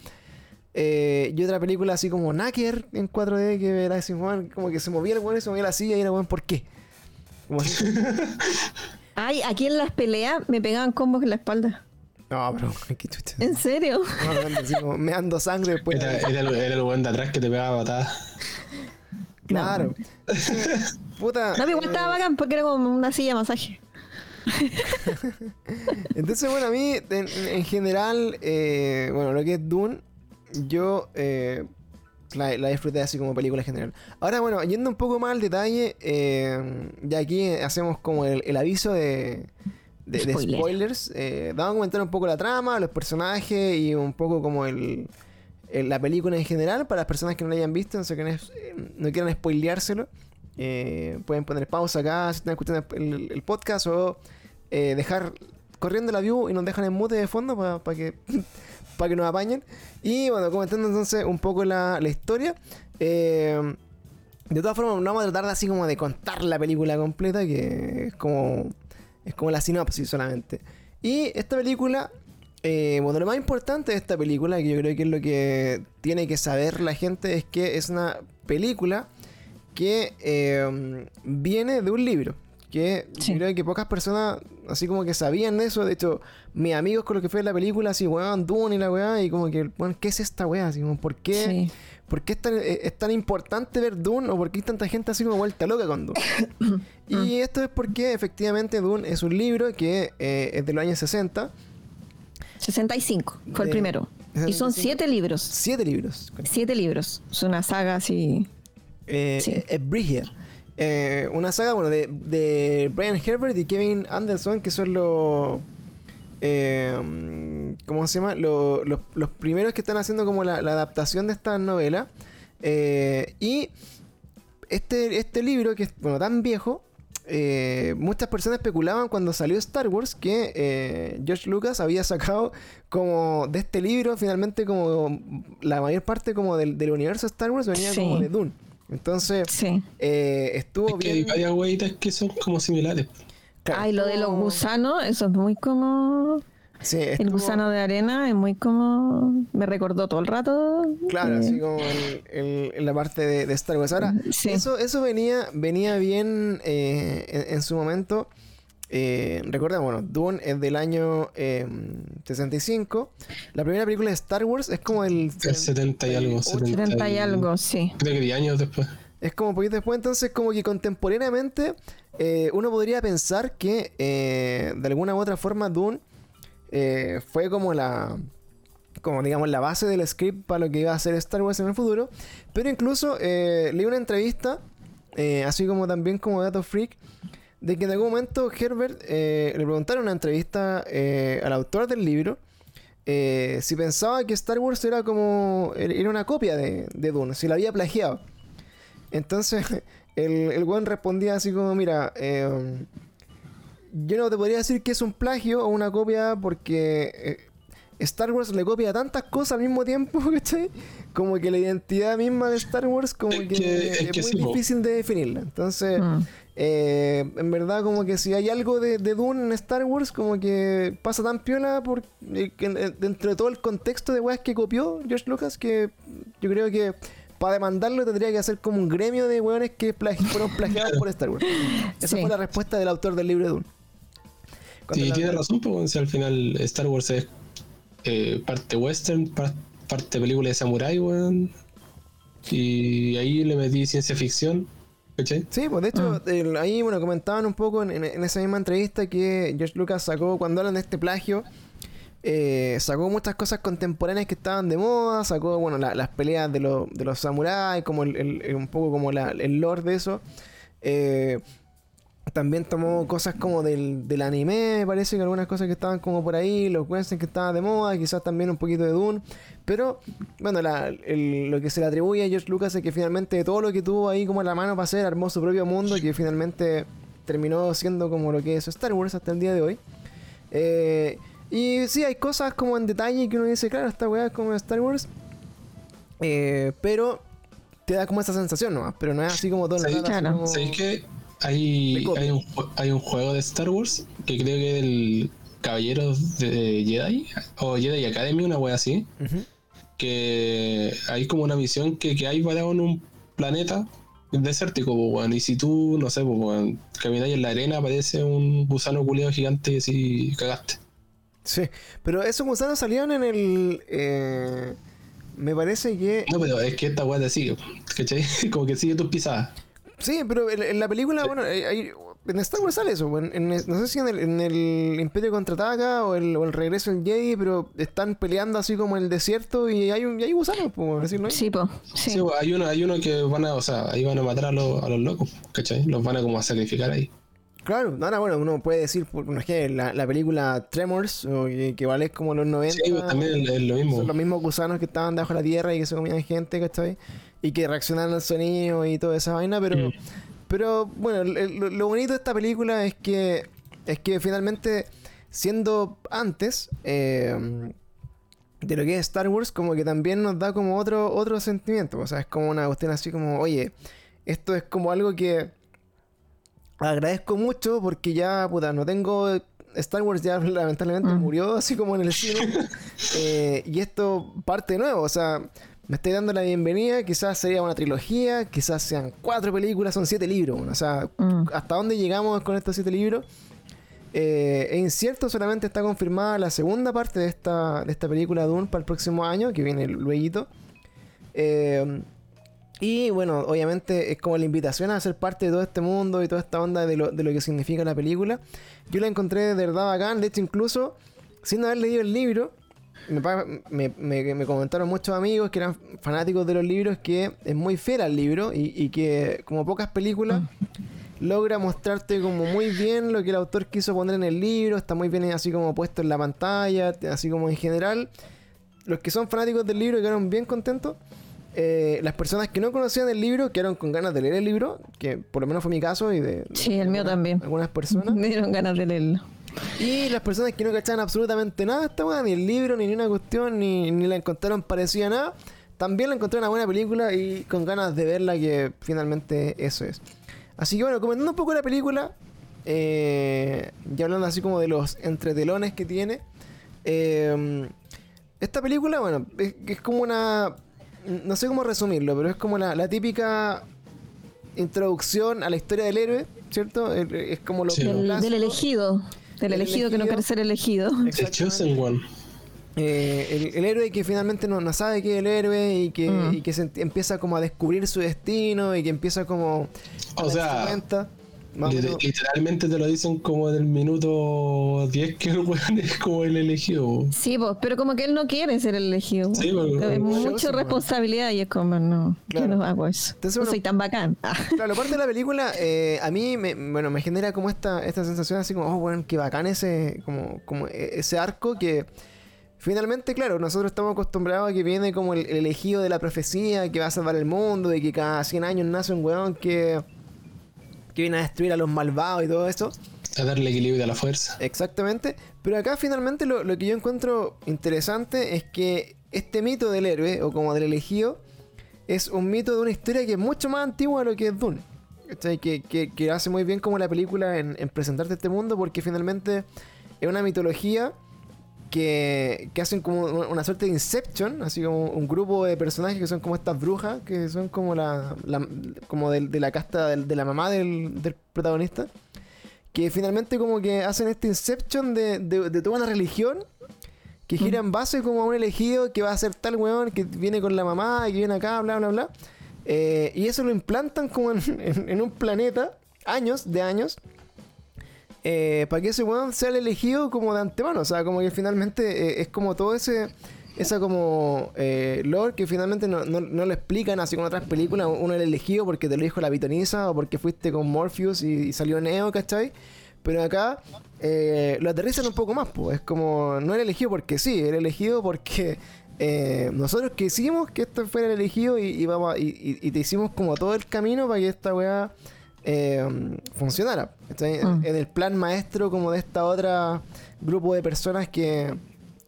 eh, y otra película así como Knacker en 4D que era así, como que se movía el weón y se movía la silla y era weón, ¿por qué? Ay, aquí en las peleas me pegaban combos en la espalda. No, pero qué chucha. ¿En serio? No, no, así como me ando sangre después. Era, era el, era el weón de atrás que te pegaba patadas. Claro. Puta. No, pero igual eh, estaba bacán porque era como una silla de masaje. Entonces, bueno, a mí, en, en general, eh, bueno, lo que es Dune, yo eh, la, la disfruté así como película en general. Ahora, bueno, yendo un poco más al detalle, eh, ya aquí hacemos como el, el aviso de, de, de Spoiler. spoilers. Eh, vamos a comentar un poco la trama, los personajes y un poco como el, el- la película en general para las personas que no la hayan visto, no, no, es- eh, no quieran spoileárselo. eh, pueden poner pausa acá si están escuchando el, el podcast o eh, dejar corriendo la view y nos dejan en mute de fondo para que para que nos apañen. Y bueno, comentando entonces un poco la, la historia. eh, de todas formas, no vamos a tratar de así como de contar la película completa, que es como, es como la sinopsis solamente. Y esta película eh, bueno, lo más importante de esta película, que yo creo que es lo que tiene que saber la gente, es que es una película que eh, viene de un libro. Que Sí. yo creo que pocas personas así como que sabían eso. De hecho, mis amigos con los que fue la película, así, weón, Dune y la weá, y como que, bueno, ¿qué es esta weá? Así como, ¿por qué? Sí. ¿Por qué es tan, eh, es tan importante ver Dune o por qué hay tanta gente así como vuelta loca con Dune? y esto es porque efectivamente Dune es un libro que eh, es de los años 60, 65 fue el primero. Y son 65. siete libros. siete libros. Siete libros. Es una saga así. Eh, Sí. es Brígida. Eh, una saga, bueno, de, de Brian Herbert y Kevin Anderson, que son los... eh, ¿Cómo se llama? Lo- los, los primeros que están haciendo como la, la adaptación de esta novela. Eh, y este, este libro, que es bueno, tan viejo, eh, muchas personas especulaban cuando salió Star Wars que eh, George Lucas había sacado como de este libro, finalmente como la mayor parte como del, del universo Star Wars venía Sí. como de Dune. Entonces, Sí. eh, estuvo Es que hay bien. varias hueitas que son como similares. Claro, Ay, lo de los gusanos, eso es muy como. Sí, El gusano de arena es muy como. Me recordó todo el rato. Claro, eh, así como el- el- en la parte de, de Star Wars. Ahora, Sí. eso, eso venía, venía bien eh, en, en su momento. Eh, recuerda, bueno, Dune es del año eh, 65. La primera película de Star Wars es como el... El 70 y algo. 70 70 y algo, sí. Creo que 10 años después. Es como un poquito después, entonces como que contemporáneamente eh, uno podría pensar que eh, de alguna u otra forma Dune eh, fue como la como digamos la base del script para lo que iba a ser Star Wars en el futuro. Pero incluso leí una entrevista, así como también como dato freak, de que en algún momento Herbert le preguntaron en una entrevista al autor del libro si pensaba que Star Wars era como era una copia de, de Dune, si la había plagiado. Entonces, el, el weón respondía así como, mira, eh, yo no te podría decir que es un plagio o una copia porque eh, Star Wars le copia tantas cosas al mismo tiempo, ¿cachai? Como que la identidad misma de Star Wars como Es que, que- es es que muy sí, difícil de definirla. Entonces, Mm. eh, en verdad como que si hay algo de, de Dune en Star Wars, como que pasa tan piola por, eh, que, dentro de todo el contexto de weas que copió George Lucas, que yo creo que para demandarlo tendría que hacer como un gremio de weones que plagi- fueron plagiados por Star Wars. Esa Sí. fue la respuesta del autor del libro de Dune. Cuando Sí, la- tiene razón, pues si al final Star Wars es eh, parte western, par- parte película de samurai, weón. Y ahí le metí ciencia ficción, ¿cachai? Sí, pues de hecho, el- ahí bueno, comentaban un poco en, en- en esa misma entrevista que George Lucas sacó, cuando hablan de este plagio, eh, sacó muchas cosas contemporáneas que estaban de moda, sacó bueno la- las peleas de, los de los samuráis, como un poco como la- el lore de eso. Eh, también tomó cosas como del, del anime, me parece que algunas cosas que estaban como por ahí, los westerns que estaban de moda, quizás también un poquito de Dune. Pero, bueno, la- lo que se le atribuye a George Lucas es que finalmente todo lo que tuvo ahí como en la mano para hacer, armó su propio mundo y que finalmente terminó siendo como lo que es Star Wars hasta el día de hoy. Eh, y sí, hay cosas como en detalle que uno dice, claro, esta weá es como Star Wars. Eh, pero te da como esa sensación nomás, pero no es así como todo el rato, así claro. como- ¿Sabéis que hay, hay, un, hay un juego de Star Wars que creo que es el Caballeros de Jedi o Jedi Academy, una wea así? Que hay como una misión que, que hay parado en un planeta desértico, pues. Y si tú, no sé, pues, camináis en la arena, aparece un gusano culeado gigante y así cagaste. Sí, pero esos gusanos salieron en el. eh, me parece que. No, pero es que esta weá te sigue, ¿cachai? Como que sigue tus pisadas. Sí, pero en, en la película, bueno, hay- hay- en Star Wars sale eso. en- en- no sé si en el, en el Imperio contraataca o el, o el regreso del Jedi, pero están peleando así como en el desierto y hay, un, y hay gusanos, por decirlo. Sí, po. Sí. Sí, pues, hay uno, hay uno que van a, o sea, ahí van a matar a los, a los locos, ¿cachai? Los van a como a sacrificar ahí. Claro, ahora bueno, uno puede decir, por no es que la, la película Tremors, o que, que vale como los 90. Sí, pues, también es, es lo mismo. Son los mismos gusanos que estaban debajo de la tierra y que se comían gente, ¿cachai? Y que reaccionaban al sonido y toda esa vaina, pero... Mm. Pero bueno, lo, lo bonito de esta película es que... Es que finalmente, siendo antes... eh, de lo que es Star Wars, como que también nos da como otro, otro sentimiento. O sea, es como una cuestión así como, oye, esto es como algo que agradezco mucho porque ya, puta, no tengo Star Wars ya lamentablemente Mm. murió, así como en el cine. Eh, y esto parte de nuevo, o sea, me estoy dando la bienvenida, quizás sería una trilogía, quizás sean cuatro películas, son siete libros, o sea, Mm. ¿hasta dónde llegamos con estos siete libros? Eh, es incierto, solamente está confirmada la segunda parte de esta, de esta película Dune para el próximo año, que viene luego. Eh, y bueno, obviamente es como la invitación a ser parte de todo este mundo y toda esta onda de lo, de lo que significa la película. Yo la encontré de verdad bacán, de hecho incluso sin haber leído el libro, me, me- me- me comentaron muchos amigos que eran fanáticos de los libros que es muy fiel al libro y, y que como pocas películas logra mostrarte como muy bien lo que el autor quiso poner en el libro, está muy bien así como puesto en la pantalla, así como en general. Los que son fanáticos del libro quedaron bien contentos. Eh, las personas que no conocían el libro quedaron con ganas de leer el libro, que por lo menos fue mi caso y de, Sí, el mío algunas- también. algunas personas. Me dieron ganas de leerlo. Y las personas que no cachaban absolutamente nada de esta weá, ni el libro, ni, ni una cuestión, ni, ni la encontraron parecida a nada, también la encontraron una buena película y con ganas de verla, que finalmente eso es. Así que bueno, comentando un poco la película, eh, ya hablando así como de los entretelones que tiene, eh, esta película, bueno, es, es como una... No sé cómo resumirlo, pero es como la, la típica introducción a la historia del héroe, ¿cierto? Es, es como lo Sí. Del, elegido. Del Del elegido que no quiere ser elegido. The. Chosen One. Eh, el, el héroe que finalmente no, no sabe que es el héroe y que, Mm. y que se ent- empieza como a descubrir su destino y que empieza como O sea, cuenta. Literalmente te lo dicen como del minuto 10 que el weón es como el elegido. Sí, pues, pero como que él no quiere ser el elegido. Sí, es mucha responsabilidad y es como, no, yo Claro. no hago eso. Entonces, no bueno, soy tan bacán. Ah. Claro, parte de la película eh, a mí me, bueno, me genera como esta, esta sensación así como, oh, bueno, qué bacán ese, como, como e- ese arco que finalmente, claro, nosotros estamos acostumbrados a que viene como el, el elegido de la profecía, que va a salvar el mundo y que cada 100 años nace un weón que, que viene a destruir a los malvados y todo eso. A darle equilibrio a la fuerza. Exactamente. Pero acá finalmente lo, lo que yo encuentro interesante es que este mito del héroe, o como del elegido, es un mito de una historia que es mucho más antigua de lo que es Dune. Que, que, que hace muy bien como la película en, en presentarte este mundo porque finalmente es una mitología que, que hacen como una suerte de Inception, así como un grupo de personajes que son como estas brujas, que son como la, la- como de, la casta de, la mamá del, del protagonista, que finalmente como que hacen este Inception de, de- de toda una religión que gira en base como a un elegido que va a ser tal weón que viene con la mamá y que viene acá, bla, bla, bla. Eh, y eso lo implantan como en, en- en un planeta, años de años, eh, para que ese weón sea el elegido como de antemano. O sea, como que finalmente eh, es como todo ese. Esa como eh, lore que finalmente no, no- lo explican así como otras películas. Uno el elegido porque te lo dijo la pitoniza o porque fuiste con Morpheus y, salió Neo, ¿cachai? Pero acá eh, lo aterrizan un poco más, pues. Es como, no era elegido porque sí, era elegido porque eh, nosotros quisimos que esto fuera el elegido y- y te hicimos como todo el camino para que esta weá eh. Mm. En el plan maestro como de esta otra grupo de personas que,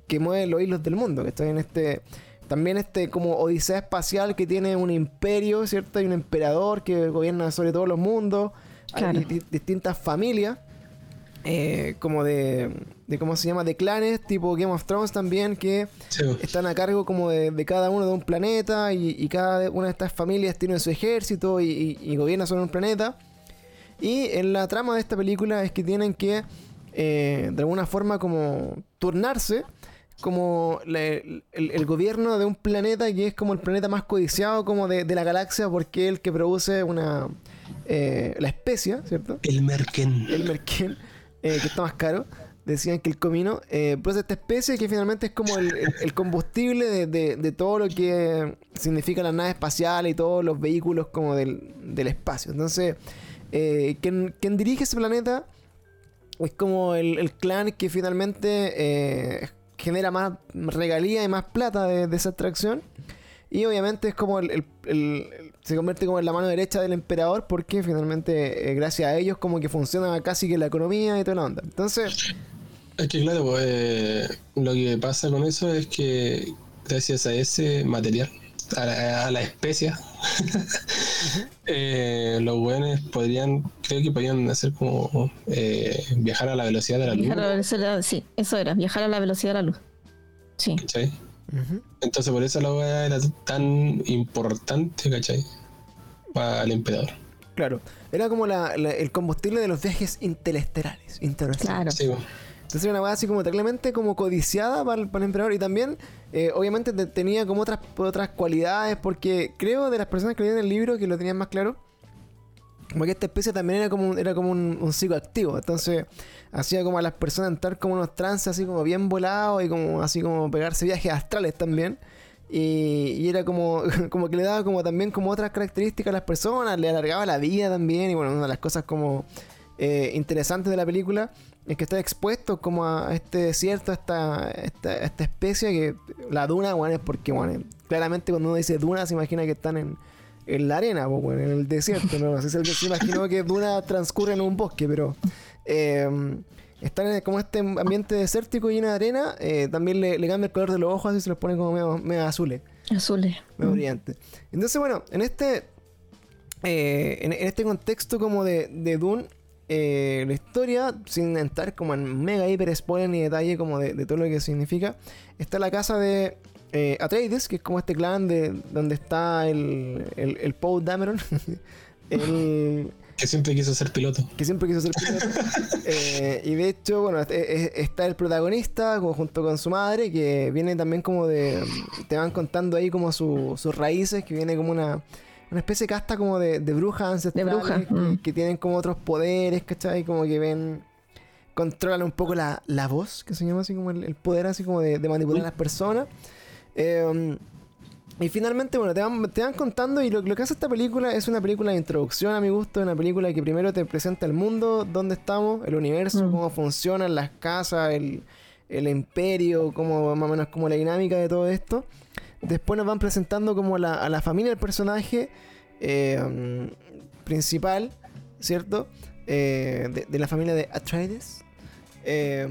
que mueven los hilos del mundo, que está en este también este como odisea espacial que tiene un imperio, ¿cierto? Hay un emperador que gobierna sobre todos los mundos, Claro. hay di- distintas familias eh, como de, de cómo se llama de clanes tipo Game of Thrones también que Sí, están a cargo como de, de cada uno de un planeta y, y cada una de estas familias tiene su ejército y, y- y gobierna sobre un planeta. Y en la trama de esta película es que tienen que eh, de alguna forma como turnarse como la- el, el gobierno de un planeta que es como el planeta más codiciado como de, de la galaxia porque es el que produce una eh, la especia, ¿cierto? El Merken. el merquén, eh, que está más caro. Decían que el comino eh, produce esta especie que finalmente es como el, el- el combustible de, de- de todo lo que significa la nave espacial y todos los vehículos como del, del espacio. Entonces, eh, quien, quien dirige ese planeta es como el, el clan que finalmente eh, genera más regalía y más plata de, esa atracción. Y obviamente es como el- el- se convierte como en la mano derecha del emperador porque finalmente eh, gracias a ellos como que funciona casi que la economía y toda la onda. Entonces, Es que claro, pues, eh, lo que pasa con eso es que gracias a ese material, a la, a la especia, eh, los weones podrían, creo que podrían hacer como eh, viajar a la velocidad de la luz. Viajar a la velocidad, sí, eso era, viajar a la velocidad de la luz. Sí. ¿cachai? Entonces por eso la weá era tan importante, ¿cachai? Para el emperador. Claro. Era como la- la- el combustible de los viajes interestelares. Claro. Sí. Entonces era una weá así como terriblemente como codiciada para el, para el emperador y también eh, obviamente te- tenía como otras, otras cualidades porque creo de las personas que leían el libro que lo tenían más claro como que esta especie también era como un, era como un, psicoactivo. Entonces hacía como a las personas entrar como unos trances así como bien volados y como así como pegarse viajes astrales también. Y, y era como, como que le daba como también como otras características a las personas, le alargaba la vida también y bueno, una de las cosas como eh, interesantes de la película es que está expuesto como a este desierto, a esta, esta, esta especie que la duna, bueno, es porque, bueno, claramente cuando uno dice duna se imagina que están en, en la arena, pues, bueno, en el desierto, ¿no? Si alguien se imaginó que duna transcurre en un bosque, pero eh, están en como este ambiente desértico lleno de arena, eh, también le, le cambia el color de los ojos y se los pone como medio, medio azules Azules. muy Mm. brillante. Entonces, bueno, en este eh, en, en este contexto como de, de Dune, eh, la historia, sin entrar como en mega hiper spoiler ni detalle como de, de todo lo que significa, está la casa de eh, Atreides, que es como este clan de donde está el, el, el Poe Dameron, el, Que siempre quiso ser piloto. que siempre quiso ser piloto. Eh, y de hecho, bueno, est- eh, está el protagonista como junto con su madre, que viene también como de. Te van contando ahí como su- sus raíces, que viene como una. Una especie de casta como de, de brujas ancestrales brujas, que, mm. que tienen como otros poderes, ¿cachai? Como que ven. Controlan un poco la, la voz, que se llama así como el, el poder así como de, de manipular a las personas. Eh, y finalmente, bueno, te van, te van contando y lo, lo que hace esta película es una película de introducción a mi gusto, una película que primero te presenta el mundo, dónde estamos, el universo, Mm. cómo funcionan las casas, el, el imperio, cómo más o menos como la dinámica de todo esto. Después nos van presentando como la, a la familia del personaje eh, principal, ¿cierto? Eh, de, la familia de Atreides. Eh,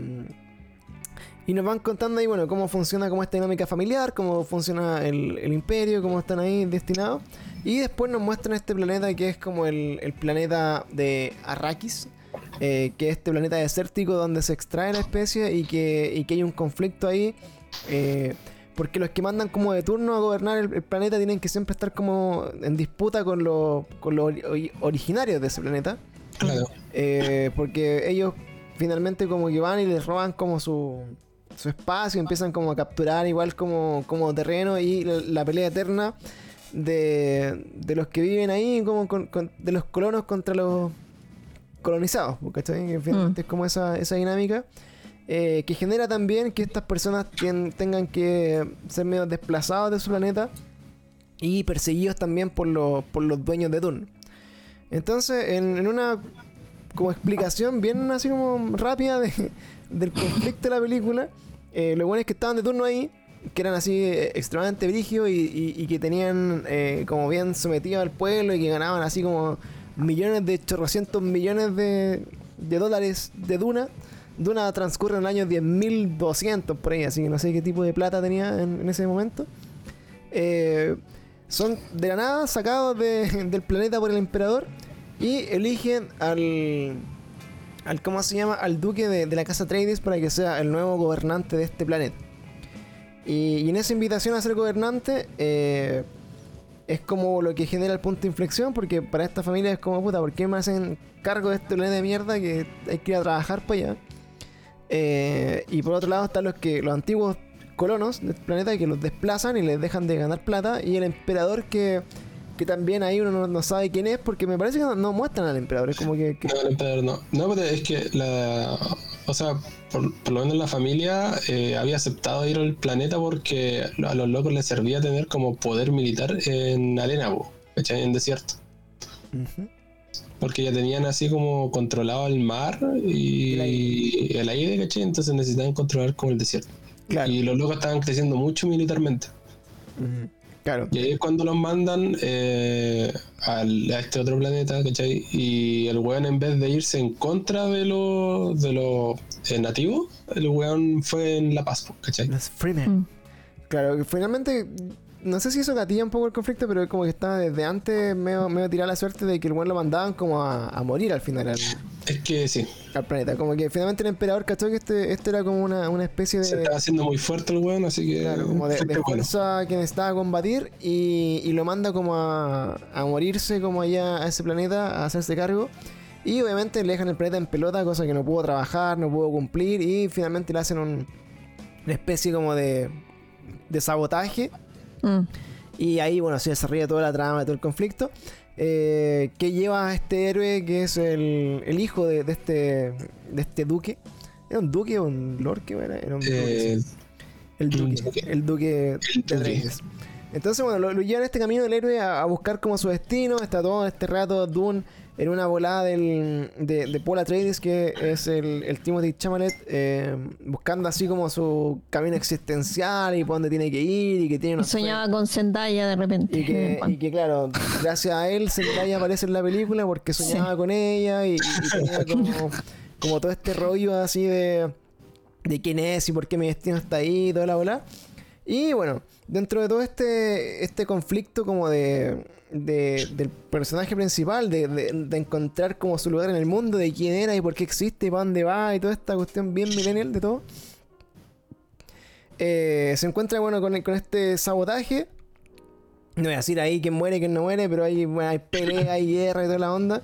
y nos van contando ahí, bueno, cómo funciona como esta dinámica familiar, cómo funciona el, el imperio, cómo están ahí destinados. Y después nos muestran este planeta que es como el, el planeta de Arrakis, que es este planeta desértico donde se extrae la especie y que, y que hay un conflicto ahí. Porque los que mandan como de turno a gobernar el, el planeta tienen que siempre estar como en disputa con los con los ori- originarios de ese planeta. Claro. Eh, porque ellos finalmente como que van y les roban como su, su espacio, empiezan como a capturar igual como, como terreno y la, la pelea eterna de, de los que viven ahí, como con- con- de los colonos contra los colonizados, ¿cachai? Que finalmente es como esa, esa dinámica. Eh, que genera también que estas personas tengan que ser medio desplazados de su planeta y perseguidos también por los, por los dueños de Dune. Entonces, en, una como explicación bien así como rápida de- del conflicto de la película, eh, lo bueno es que estaban de turno ahí, que eran así eh, extremadamente brígidos y, y- que tenían como bien sometido al pueblo y que ganaban así como millones de chorrocientos millones de, de dólares de Duna. Duna transcurre en el año 10.200 por ahí, así que no sé qué tipo de plata tenía en, ese momento. Eh, son de la nada sacados de- del planeta por el emperador y eligen al, al ¿cómo se llama? Al duque de, la casa Atreides para que sea el nuevo gobernante de este planeta. Y, y en esa invitación a ser gobernante eh, es como lo que genera el punto de inflexión porque para esta familia es como puta, ¿por qué me hacen cargo de este planeta de mierda que hay que ir a trabajar para allá? Eh, y por otro lado están los que los antiguos colonos del planeta que los desplazan y les dejan de ganar plata y el emperador que, que también ahí uno no, no sabe quién es porque me parece que no, no muestran al emperador es como que, que- No, el emperador no. No, pero es que la. O sea, por, por lo menos la familia eh, había aceptado ir al planeta porque a los locos les servía tener como poder militar en arena. En desierto. Ujú. Porque ya tenían así como controlado el mar y El aire. el aire, ¿cachai? Entonces necesitaban controlar como el desierto. claro Y los locos estaban creciendo mucho militarmente. Claro Y ahí es cuando los mandan eh, al- a este otro planeta, ¿cachai? Y el weón en vez de irse en contra de los de los eh, nativos, el weón fue en la paz, ¿cachai? los Freemen Mm. Claro, finalmente no sé si eso gatilla un poco el conflicto, pero como que estaba desde antes medio, medio tirada la suerte de que el buen lo mandaban como a, a morir al final al, Es que sí, al planeta. Como que finalmente el emperador cachó que este, este era como una, una especie se de. estaba haciendo muy fuerte el weón, así que. Claro, como de, de este bueno. fuerza que necesitaba combatir y, y lo manda como a, a morirse como allá a ese planeta, a hacerse cargo. Y obviamente le dejan el planeta en pelota, cosa que no pudo trabajar, no pudo cumplir y finalmente le hacen un- una especie como de, de sabotaje. Mm. Y ahí, bueno, se desarrolla toda la trama, todo el conflicto. eh, que lleva a este héroe que es el, el hijo de, de este, de este duque. ¿Era un duque o un lord? ¿Qué era? Era un duque, Eh, sí. El duque, duque. el duque de. Reyes. Entonces, bueno, lo, lo llevan este camino del héroe a, a buscar como su destino. Está todo este rato Dune en una volada del, de, de Paul Atreides, que es el, el Timothy Chalamet, eh, buscando así como su camino existencial y por dónde tiene que ir y que tiene Y unos soñaba con Zendaya de repente. y que, y que, claro, gracias a él Zendaya aparece en la película porque soñaba con ella y, y tenía como, como todo este rollo así de, de quién es y por qué mi destino está ahí y toda la bola. Y bueno, dentro de todo este, este conflicto como de, de- del personaje principal, de, de- de encontrar como su lugar en el mundo, de quién era y por qué existe y para dónde va y toda esta cuestión bien millennial de todo. Eh, se encuentra bueno con, con este sabotaje. No voy a decir ahí quién muere, quién no muere, pero hay, bueno, hay pelea, hay guerra y toda la onda.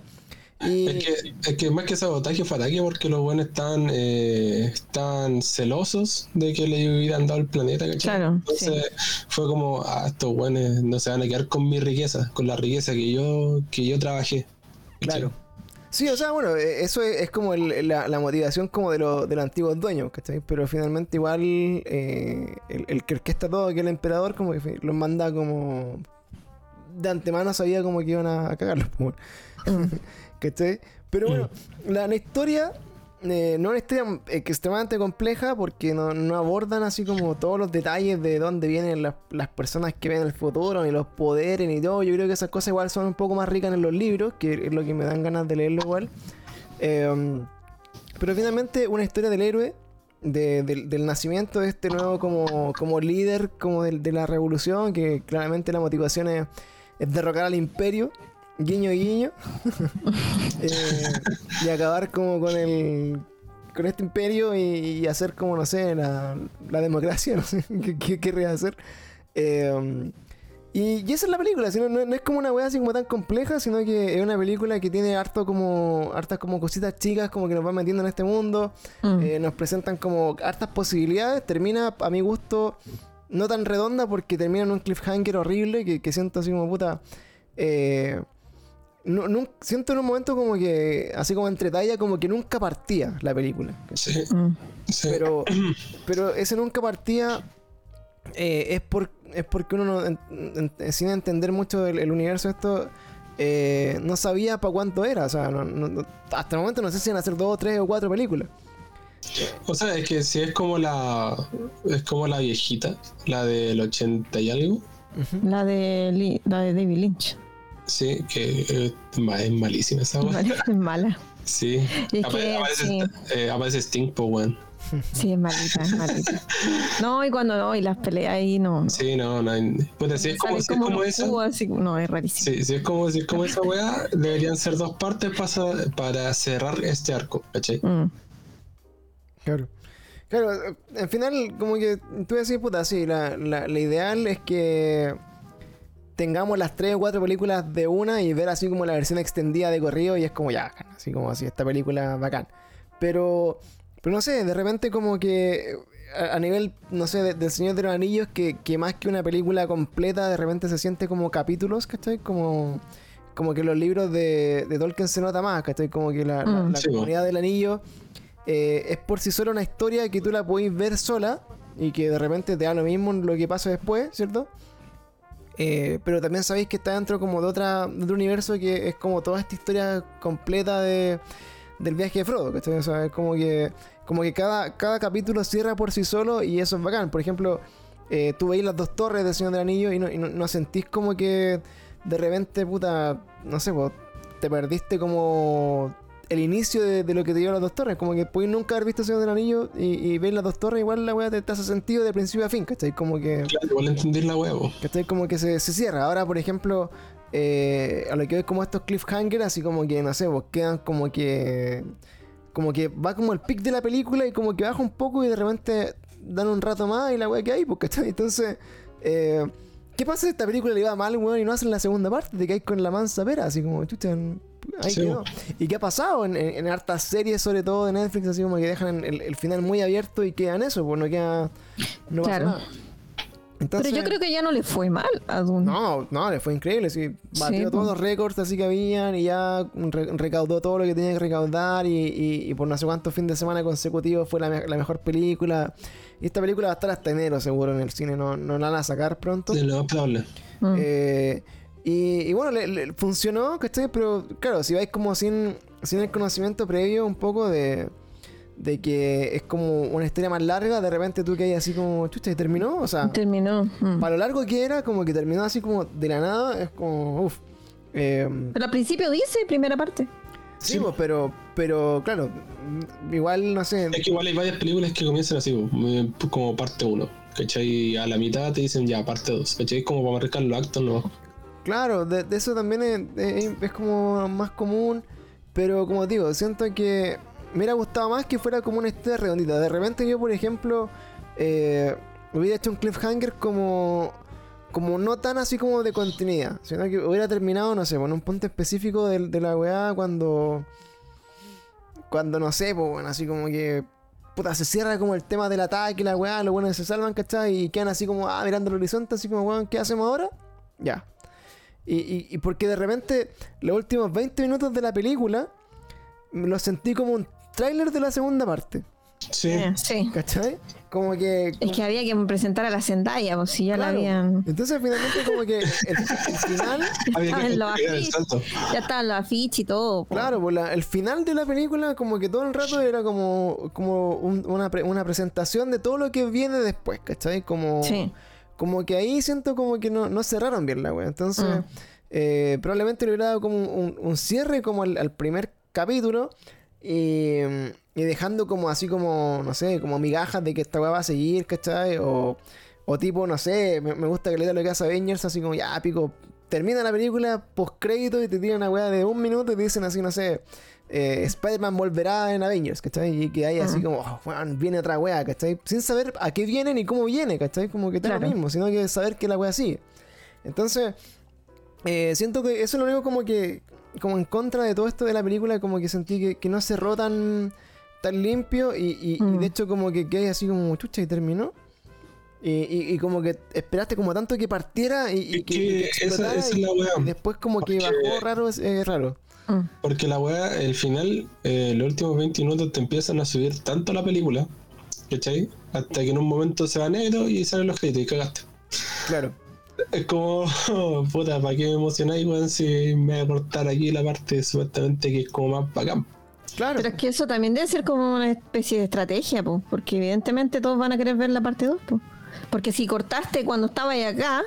Y Es que, es que más que sabotaje fue ataque porque los buenos están, eh, están celosos de que le hubieran dado el planeta, ¿cachai? Claro, Entonces fue como, ah, estos buenos no se van a quedar con mi riqueza, con la riqueza que yo, que yo trabajé. ¿cachai? Claro. Sí, o sea, bueno, eh, eso es, es como el- la, la motivación como de, lo- de los antiguos dueños, ¿cachai? Pero finalmente igual eh, el, el que orquesta todo, que el emperador, como que los manda como... De antemano sabía como que iban a, a cagarlos, pues, bueno. ¿cachai? Pero bueno, la, la historia... eh, no es una historia eh, extremadamente compleja porque no, no abordan así como todos los detalles de dónde vienen las, las personas que ven el futuro, ni los poderes, ni todo. Yo creo que esas cosas igual son un poco más ricas en los libros, que es lo que me dan ganas de leerlo igual. Eh, pero finalmente una historia del héroe, de- del, del nacimiento de este nuevo como, como líder como de, la revolución, que claramente la motivación es, es derrocar al imperio, guiño guiño, Eh, y acabar como con el con este imperio y, y hacer como, no sé, la, la democracia, no sé, qué, querría hacer. Eh, y, y esa es la película, sino, no, no es como una wea así como tan compleja, sino que es una película que tiene harto como hartas como cositas chicas como que nos van metiendo en este mundo, Mm. eh, nos presentan como hartas posibilidades, termina a mi gusto no tan redonda porque termina en un cliffhanger horrible que, que siento así como puta... eh, no- nun- siento en un momento como que, así como entre talla, como que nunca partía la película. Sí, Mm. sí. Pero, pero ese nunca partía eh, es, por, es porque uno, no, en- en- sin entender mucho el, el universo, esto eh, no sabía para cuánto era. O sea, no- no- no- hasta el momento no sé si van a hacer dos, tres o cuatro películas. O sea, es que si es como la es como la viejita, la del 80 y algo, La de Li- la de David Lynch. Sí, que eh, es malísima esa weá. Es mala. Sí. Es que aparece, sí. eh, aparece Sting, pues weón. Sí, es malita, es malita. No, y cuando no, y las peleas ahí no. no. Sí, no, no. hay- Puta, si es como, es como esa. así, no, es rarísimo. Sí, si es como, si es como esa weá, deberían ser dos partes para, para cerrar este arco, ¿cachai? Mm. Claro. Claro, eh, al final, como que tú decís, puta, sí, la, la, la ideal es que tengamos las tres o cuatro películas de una y ver así como la versión extendida de corrido y es como ya, así como así, esta película bacán. Pero, pero no sé, de repente como que a, a nivel, no sé, de- del Señor de los Anillos, que, que más que una película completa, de repente se siente como capítulos, ¿cachai? Como, como que los libros de, de Tolkien se nota más, ¿cachai? Como que la, la- Mm. la Sí, po. comunidad del anillo eh, es por sí sola una historia que tú la podéis ver sola y que de repente te da lo mismo lo que pasa después, ¿cierto? Eh, pero también sabéis que está dentro como de, otra, de otro universo que es como toda esta historia completa de, del viaje de Frodo. O es como que, como que cada, cada capítulo cierra por sí solo y eso es bacán. Por ejemplo, eh, tú veis las dos torres del Señor del Anillo y no, y no- no sentís como que de repente, puta, no sé, po, te perdiste como el inicio de, de lo que te dio las dos torres. Como que puedes nunca haber visto Señor del Anillo y, y ver las dos torres, igual la weá te, te hace sentido de principio a fin, ¿cachai? Como que. Claro, igual entender la huevo. ¿Cachai? Como que se, se cierra. Ahora, por ejemplo, eh, a lo que ves como estos cliffhangers, así como que, no sé, pues quedan como que. Como que va como el pic de la película y como que baja un poco y de repente dan un rato más y la weá que hay, pues, ¿cachai? Entonces, eh, ¿qué pasa si esta película le va mal, weón, y no hacen la segunda parte? Te caes con la mansa pera, así como, chucha, ahí Sí, quedó. ¿Y qué ha pasado en, en- en hartas series, sobre todo de Netflix, así como que dejan el, el final muy abierto y quedan eso, pues no queda. No pasa Claro. nada. Entonces, Pero yo creo que ya no le fue mal a Dune. no, no, le fue increíble. Sí, batió Sí, todos pues. los récords así que habían y ya re- recaudó todo lo que tenía que recaudar. Y, y- y por no sé cuántos fines de semana consecutivos fue la, me- la mejor película. Y esta película va a estar hasta enero, seguro, en el cine. No, no la van a sacar pronto. De lo probable. Mm. Eh, y, y bueno, le, le- funcionó, ¿cachai? Pero claro, si vais como sin, sin el conocimiento previo un poco de, de que es como una historia más larga, de repente tú que hay así como, chucha, ¿y terminó? O sea, Terminó. mm. para lo largo que era, como que terminó así como de la nada, es como, uff. Pero al principio dice primera parte. sí, Sí. pues, pero, pero claro, igual, no sé. Es que igual hay varias películas que comienzan así, eh, como parte 1. ¿Cachai? A la mitad te dicen ya parte 2. ¿Cachai? Como para marcar los actos, no. Claro, de, de eso también es, es- es como más común, pero como digo, siento que me hubiera gustado más que fuera como una historia redondita. De repente yo, por ejemplo, eh, hubiera hecho un cliffhanger como como no tan así como de continuidad, sino que hubiera terminado, no sé, en un punto específico de, de la weá cuando cuando no sé, pues bueno, así como que puta, se cierra como el tema del ataque, la weá, los buenos se salvan, ¿cachai? Y quedan así como, ah, mirando el horizonte, así como, weón, ¿qué hacemos ahora? Ya. Y, y, y porque de repente los últimos 20 minutos de la película los sentí como un tráiler de la segunda parte. Sí. Eh, sí. ¿Cachai? Como que... Es que había que presentar a la Zendaya, pues si ya Claro. la habían. Entonces finalmente como que el, el final... Había que los afiches. Ya estaban los afiches y todo. po. Claro, pues la- el final de la película como que todo el rato era como, como un- una, pre- una presentación de todo lo que viene después, ¿cachai? Como, Sí. como que ahí siento como que no, no cerraron bien la wea. Entonces, Mm. eh, probablemente le hubiera dado como un, un cierre como al, al primer capítulo y, y dejando como así como, no sé, como migajas de que esta weá va a seguir, ¿cachai? O, o tipo, no sé, me, me gusta que le da lo que hace Avengers, así como ya, pico, termina la película post crédito y te tiran una weá de un minuto y te dicen así, no sé. eh, Spider-Man volverá en Avengers, ¿cachai? Y que hay así como, oh, weón, viene otra weá, ¿cachai? Sin saber a qué viene ni cómo viene, ¿cachai? Como que está lo Claro. mismo, sino que saber que la weá sigue. Entonces, eh, siento que eso es lo único como que, como en contra de todo esto de la película, como que sentí que, que no cerró tan, tan limpio y, y- y Mm. de hecho como que quedé así como chucha y terminó. Y, y- y como que esperaste como tanto que partiera y, y que, que esa- esa la weá. y después como que bajó raro, es eh, raro. Mm. Porque la weá, el final, eh, los últimos 20 minutos te empiezan a subir tanto la película, ¿cachai? Hasta que en un momento se va negro y salen los créditos y cagaste. Claro. Es como, puta, ¿para qué me emocionáis, weón? Si me voy a cortar aquí la parte supuestamente que es como más bacán. Claro. Pero es que eso también debe ser como una especie de estrategia, po, porque evidentemente todos van a querer ver la parte 2. po. Porque si cortaste cuando estabais acá,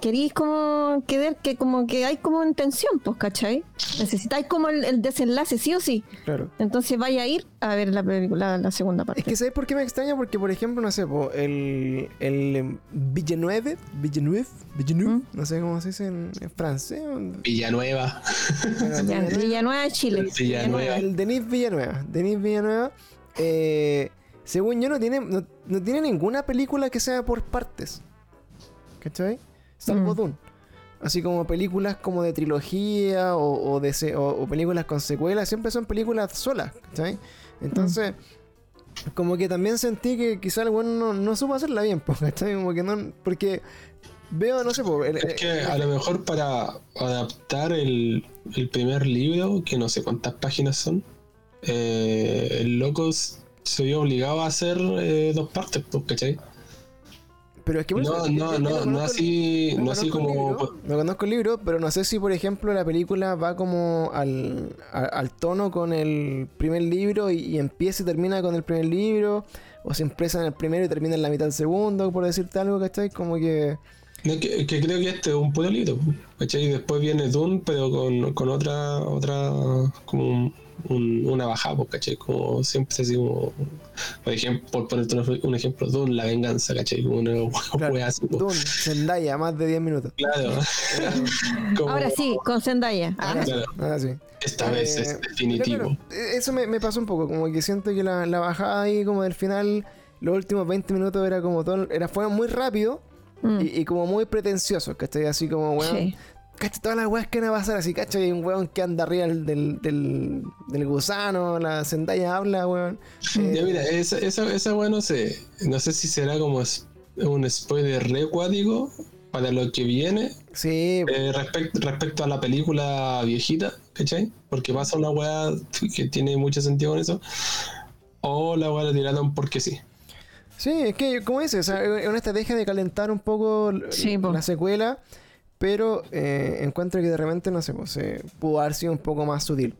querís como querer que como que hay como intención, pues, ¿cachai? Necesitáis como el, el desenlace, sí o sí. Claro. Entonces vaya a ir a ver la película, la segunda parte. Es que ¿sabes por qué me extraña? Porque, por ejemplo, no sé, po, el, el em, Villeneuve, Villeneuve, Villeneuve, ¿Mm? no sé cómo se dice en, en francés. Villanueva. Villanueva, Chile. Villanueva. El Denis Villanueva. Denis Villanueva, eh, según yo, no tiene, no, no tiene ninguna película que sea por partes. ¿Cachai? Salvo Mm. Dune. Así como películas como de trilogía o, o de o- o películas con secuelas, siempre son películas solas, ¿cachai? Entonces, como que también sentí que quizá el weón no, no supo hacerla bien, ¿cachai? Como que no. Porque veo, no sé, po, el- Es que el- a lo mejor para adaptar el, el primer libro, que no sé cuántas páginas son, eh, el loco se vio obligado a hacer eh, dos partes, ¿cachai? Pero es que por No, no, no, no así, no así como. no conozco el libro, pero no sé si, por ejemplo, la película va como al, al tono con el primer libro y, empieza y termina con el primer libro, o se empieza en el primero y termina en la mitad del segundo, por decirte algo, ¿cachai? Como que. No, que, que creo que este es un puto libro, ¿cachai? Y después viene Dune, pero con, con otra, otra, como un- un- una bajada, ¿cachai? Como siempre así como, por ejemplo, por ponerte un, un ejemplo, Dune, la venganza, ¿cachai? Como una Claro. wea así. Dune, Zendaya, más de 10 minutos. Claro. Como- Ahora sí, con Zendaya. Ah, sí, Claro. ahora sí. Esta vez Eh, es definitivo. pero claro, eh, eso me, me pasó un poco, como que siento que la, la bajada ahí como del final, los últimos 20 minutos era como todo, era, fueron muy rápido mm, y, y como muy pretenciosos, ¿cachai? Así como, weón, sí. ¿Cachai? Todas las weas que van a pasar así, ¿cachai? Hay un weón que anda arriba del, del, del, del gusano, la Zendaya habla, weón. Eh, Ya mira, esa, esa, esa wea no sé, no sé si será como es- un spoiler re cuático para lo que viene sí, eh, respecto, respecto a la película viejita, ¿cachai? Porque pasa una weá que tiene mucho sentido con eso. O la weá la tiraron porque sí. Sí, es que, como dices, o sea, es una estrategia de calentar un poco l- Sí, po. la secuela, pero eh, encuentro que de repente, no sé, pues, eh, pudo haber sido un poco más sutil.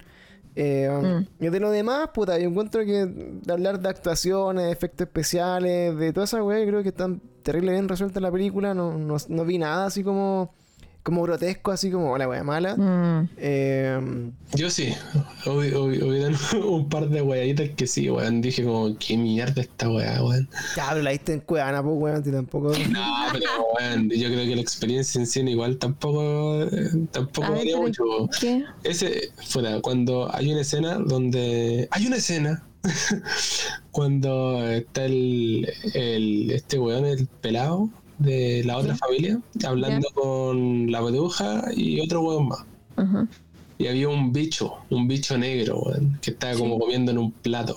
Eh, Mm. Y de lo demás, puta, yo encuentro que de hablar de actuaciones, efectos especiales, de toda esa weá, creo que están terrible bien resueltas en la película. No, no, no vi nada así como, como grotesco, así como "Oh, la weá mala. Mm, Eh, Yo sí. Hubi- hubi- Hubieron un par de weaditas que sí, weón. Dije como, qué mierda esta weá, weón. ya, pero la viste en Cuevana, pues weón, y tampoco. No, pero weón, yo creo que la experiencia en cine igual tampoco, eh, tampoco ver, varía mucho. ¿Qué? Ese, fuera, cuando hay una escena donde. Hay una escena. cuando está el, el. Este weón, el pelado de la otra familia, hablando con la bruja y otro weón más. Ajá. Y había un bicho, un bicho negro, weón, que estaba como comiendo en un plato.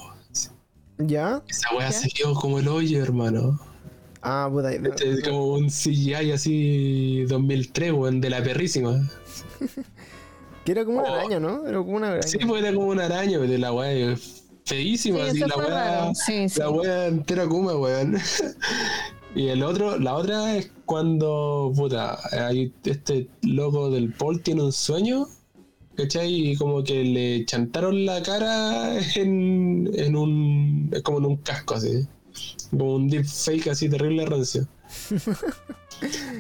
¿Ya? Esa weá se quedó como el hoyo, hermano. Ah, puta. Este es como un CGI así 2003, weón, de la perrísima. Que era como una Oh. araña, ¿no? Era como una araña. Sí, pues era como una araña, pero la weá es feísima, Sí, así la weá. raro. Sí, sí. La wea entera kuma, weón. y el otro, la otra es cuando, puta, hay este loco del Paul tiene un sueño, ¿cachai? Y como que le chantaron la cara en, en un, es como en un casco así. Como un deep fake así terrible rancio.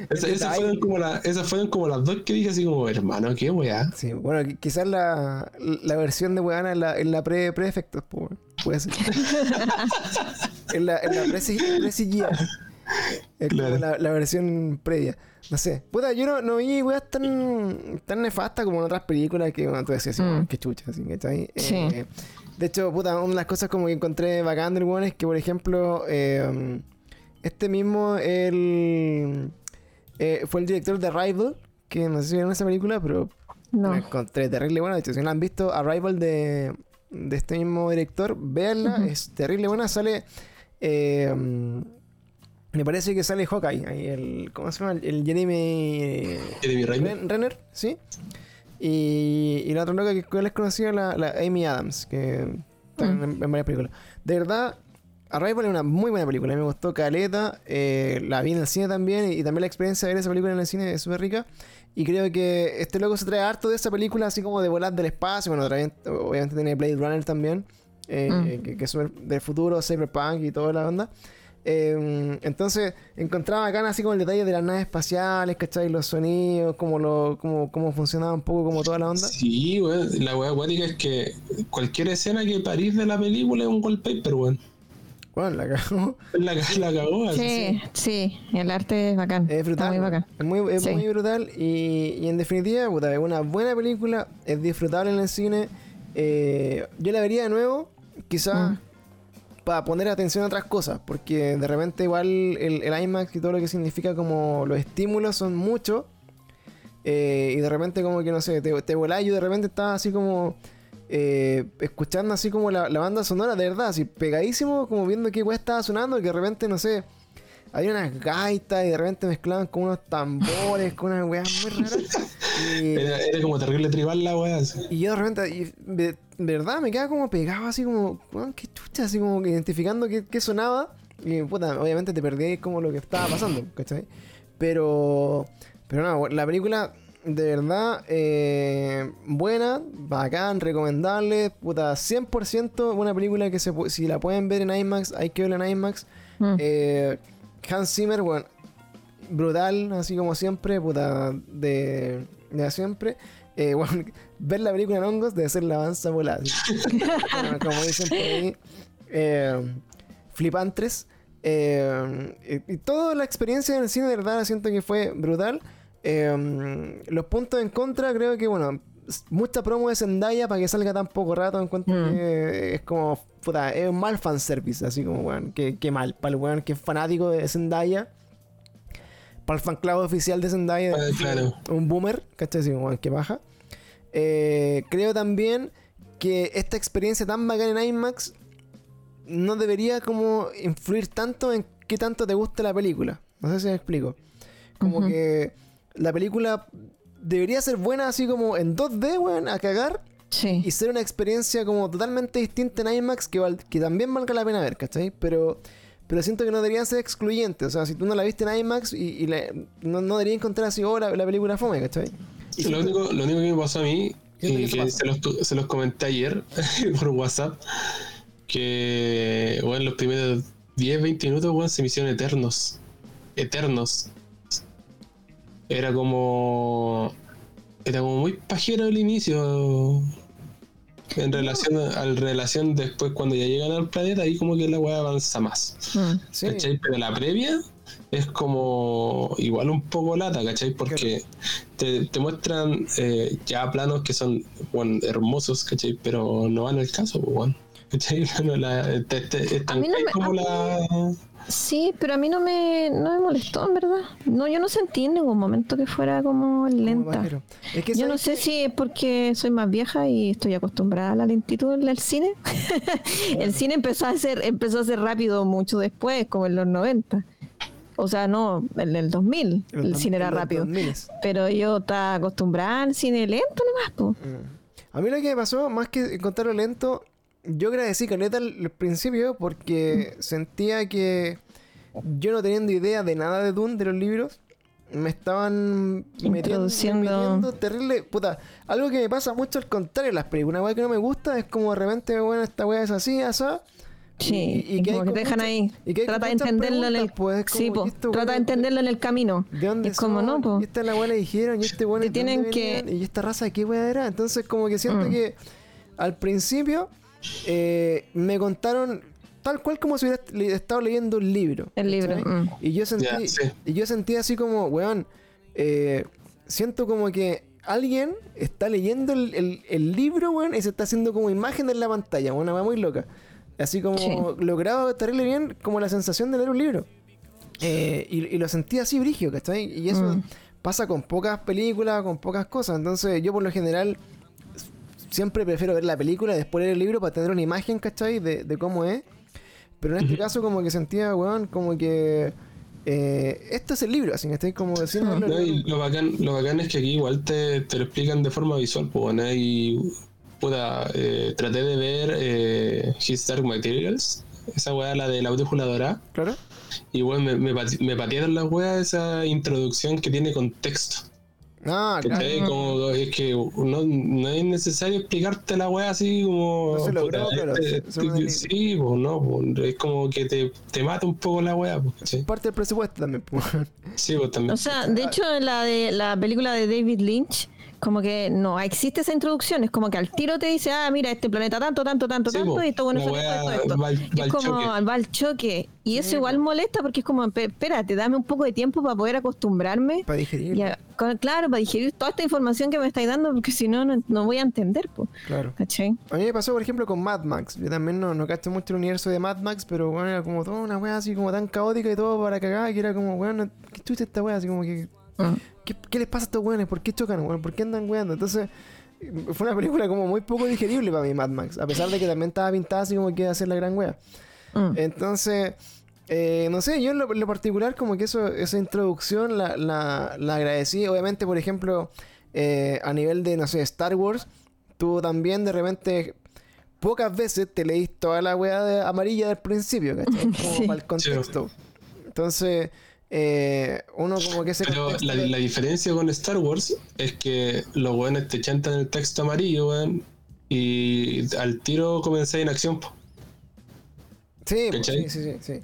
Esa- esas, fueron como la- esas fueron como las dos que dije así como, hermano, qué weá. Sí, bueno, qui- quizás la, la versión de Weana en la, en la pre, pre-efectos, puede ser. en la, en la pre, pre Como la, la versión previa. No sé. Puta, yo no, no vi weas tan, tan nefastas como en otras películas que bueno, tú decías, así, Mm. "Oh, qué chucha, así. Sí. Eh, de hecho, puta, una de las cosas como que encontré bacán del weón es que, por ejemplo, eh, este mismo, el, eh, fue el director de Arrival, que no sé si vieron esa película, pero No. la encontré terrible buena. De hecho, si no han visto Arrival de, de este mismo director, véanla, es terrible buena. Sale. eh, me parece que sale Hawkeye, ahí el, ¿cómo se llama? El, Jeremy eh, Jeremy Renner. Ren- Renner, ¿sí? Y, y la otra loca que les conocía, la, la Amy Adams, que está en, en varias películas. De verdad, Arrival es una muy buena película. A mí me gustó Caleta. eh, la vi en el cine también. Y, y también la experiencia de ver esa película en el cine es súper rica. Y creo que este loco se trae harto de esa película, así como de volar del espacio. Bueno, trae- obviamente tiene Blade Runner también, eh, Mm. que, que es súper del futuro, Cyberpunk y toda la onda. Eh, entonces encontraba acá así como el detalle de las naves espaciales, ¿cachai? Los sonidos, cómo, lo, cómo, cómo funcionaba un poco como toda la onda. Sí, weón. La weá acuática es que cualquier escena que parís de la película es un wallpaper, weón. Bueno, la cagó. La, la cagó así. Sí, sí, el arte es bacán. Es Está brutal. muy bacán. Es muy, es Sí. muy brutal. Y, y en definitiva, puta, es una buena película. Es disfrutable en el cine. Eh, yo la vería de nuevo. Quizás Mm. Para poner atención a otras cosas. Porque de repente, igual el, IMAX y todo lo que significa como los estímulos son muchos. Eh, y de repente, como que no sé, te, te volás y yo de repente estaba así como. eh, escuchando así como la, banda sonora, de verdad, así pegadísimo, como viendo qué weá estaba sonando, que de repente, no sé, había unas gaitas y de repente mezclaban con unos tambores, con unas weas muy raras. Y, Era, era como terrible tribal la weá. y yo de repente, y de, de verdad, me quedaba como pegado, así como, weón, qué chucha, así como que identificando qué, qué sonaba. Y puta, obviamente te perdí como lo que estaba pasando, ¿cachai? Pero, pero no, la película, de verdad, eh, buena, bacán, recomendable, puta, 100% una película que se, si la pueden ver en IMAX, hay que verla en IMAX. Mm. Eh, Hans Zimmer, bueno, brutal, así como siempre, puta, de, de siempre. Eh, bueno, ver la película en hongos debe ser la avanza volada. Bueno, como dicen por ahí, eh, flipantres. Eh, y, y toda la experiencia en el cine, de verdad, siento que fue brutal. Eh, los puntos en contra, creo que, bueno, mucha promo de Zendaya para que salga tan poco rato. Encuentro Mm. que es como, puta, es un mal fanservice, así como, weón, que, que mal. Para el weón que es fanático de Zendaya. Para el fan club oficial de Zendaya. Ah, claro. Un boomer, ¿cachai? Así como, weón, que baja. Eh, creo también que esta experiencia tan bacana en IMAX no debería como influir tanto en qué tanto te gusta la película. No sé si me explico. Como que la película debería ser buena así como en 2D, weón, a cagar. Sí. Y ser una experiencia como totalmente distinta en IMAX que, que también valga la pena ver, ¿cachai? Pero, pero siento que no deberían ser excluyentes. O sea, si tú no la viste en IMAX y, y la- no, no deberías encontrar así, oh, la, la película fome, ¿cachai? Y Lo único, lo único que me pasó a mí, y que pasa. se los, se los comenté ayer por WhatsApp, que bueno, los primeros 10, 20 minutos bueno, se me hicieron eternos. Eternos. Era como. Era como muy pajero el inicio. En relación a, al relación después cuando ya llegan al planeta, ahí como que la weá avanza más. Mm. Sí. ¿Cachai? Pero la previa es como igual un poco lata, ¿cachai? Porque te, te muestran eh, ya planos que son bueno, hermosos, ¿cachai? Pero no van al caso, pues, bueno. ¿Cachai? No, la, te, te- A mí no me- como mí- la... Sí, pero a mí no me, no me molestó, en verdad. No, yo no sentí en ningún momento que fuera como como lenta. pajero. Es que Yo no ¿sabes sé qué? si es porque soy más vieja y estoy acostumbrada a la lentitud del cine. el cine empezó a ser empezó a ser rápido mucho después, como en los 90. O sea, no, en el 2000 Los el dos- cine era rápido. 2000s. Pero yo estaba acostumbrada al cine lento nomás, po. Mm. A mí lo que me pasó, más que encontrarlo lento, yo agradecí caleta al, al principio porque sentía que yo no teniendo idea de nada de Dune, de los libros, me estaban metiendo, Introduciendo. metiendo terrible. Puta, algo que me pasa mucho al contrario en las películas. Una weá que no me gusta es como de repente, bueno, esta weá es así, asá. Sí, y- y que como que te dejan ahí. y que Trata de entenderlo en el pues, Sí, po, ¿y esto, trata de entenderlo en el camino. ¿De dónde es como no, po. Y esta la weá le dijeron, y este weón Te ¿de dónde tienen que- venían? ¿Y esta raza de qué weá era? Entonces como que siento Mm. que al principio eh, me contaron tal cual como si hubiera estado leyendo un libro. El libro. mm. Y yo sentí, sí. y yo sentí así como, weón, eh, siento como que alguien está leyendo el, el- el libro, weón, y se está haciendo como imagen en la pantalla, una weá muy loca. Así como Sí. logrado terrible bien, como la sensación de leer un libro. Eh, y, y lo sentí así brigio, ¿cachai? Y eso Mm. pasa con pocas películas, con pocas cosas. Entonces yo por lo general siempre prefiero ver la película y después leer el libro para tener una imagen, ¿cachai? De, de cómo es. Pero en este caso como que sentía, weón, como que... eh, esto es el libro, así que estoy como haberlo No, y lo bacán, lo bacán es que aquí igual te, te lo explican de forma visual, pues bueno, y puta, eh, traté de ver eh, His Dark Materials, esa weá, la de la brújula dorada, Claro. y bueno, me, me, me patearon las weas esa introducción que tiene contexto. Ah, claro. es que no, no es necesario explicarte la wea así como. No se logró, puta, claro, este- sí, pues no, pues, es como que te, te mata un poco la wea, pues, ¿cachai? Parte del presupuesto también. pues. Sí, pues también. O sea, de hecho, en la de la película de David Lynch, como que no existe esa introducción, es como que al tiro te dice, ah, mira, este planeta tanto, tanto, tanto, Sí, tanto, po, y esto bueno, esto, esto, esto, esto. va al- Y va es como choque. va al choque. Y eso Sí, igual po. molesta porque es como, "Pe- espérate, dame un poco de tiempo para poder acostumbrarme. Para digerir. Y a- con- claro, para digerir toda esta información que me estáis dando, porque si no, no, no voy a entender, pues. Claro. ¿Cachai? A mí me pasó, por ejemplo, con Mad Max. Yo también no, no cacho mucho el universo de Mad Max, pero bueno, era como toda una wea así como tan caótica y todo para cagar, que era como, weón, no- ¿qué chucha esta wea? Así como que, Mm. ¿qué, qué les pasa a estos weones? ¿Por qué chocan, weón? ¿Por qué andan weando? Entonces, fue una película como muy poco digerible para mí, Mad Max, a pesar de que también estaba pintada así como que iba a ser la gran wea. Mm. Entonces, eh, no sé, yo en lo, en lo particular como que eso, esa introducción la, la, la agradecí. Obviamente, por ejemplo, eh, a nivel de, no sé, Star Wars, tú también de repente pocas veces te leís toda la weá de amarilla del principio, ¿cachai? Como Sí. para el contexto. Entonces, eh, uno como que se... Pero la, la diferencia con Star Wars es que los weones te chantan el texto amarillo, weón, y al tiro comenzáis en acción. po. Sí, pues, ¿Cachai? sí, sí, sí, sí.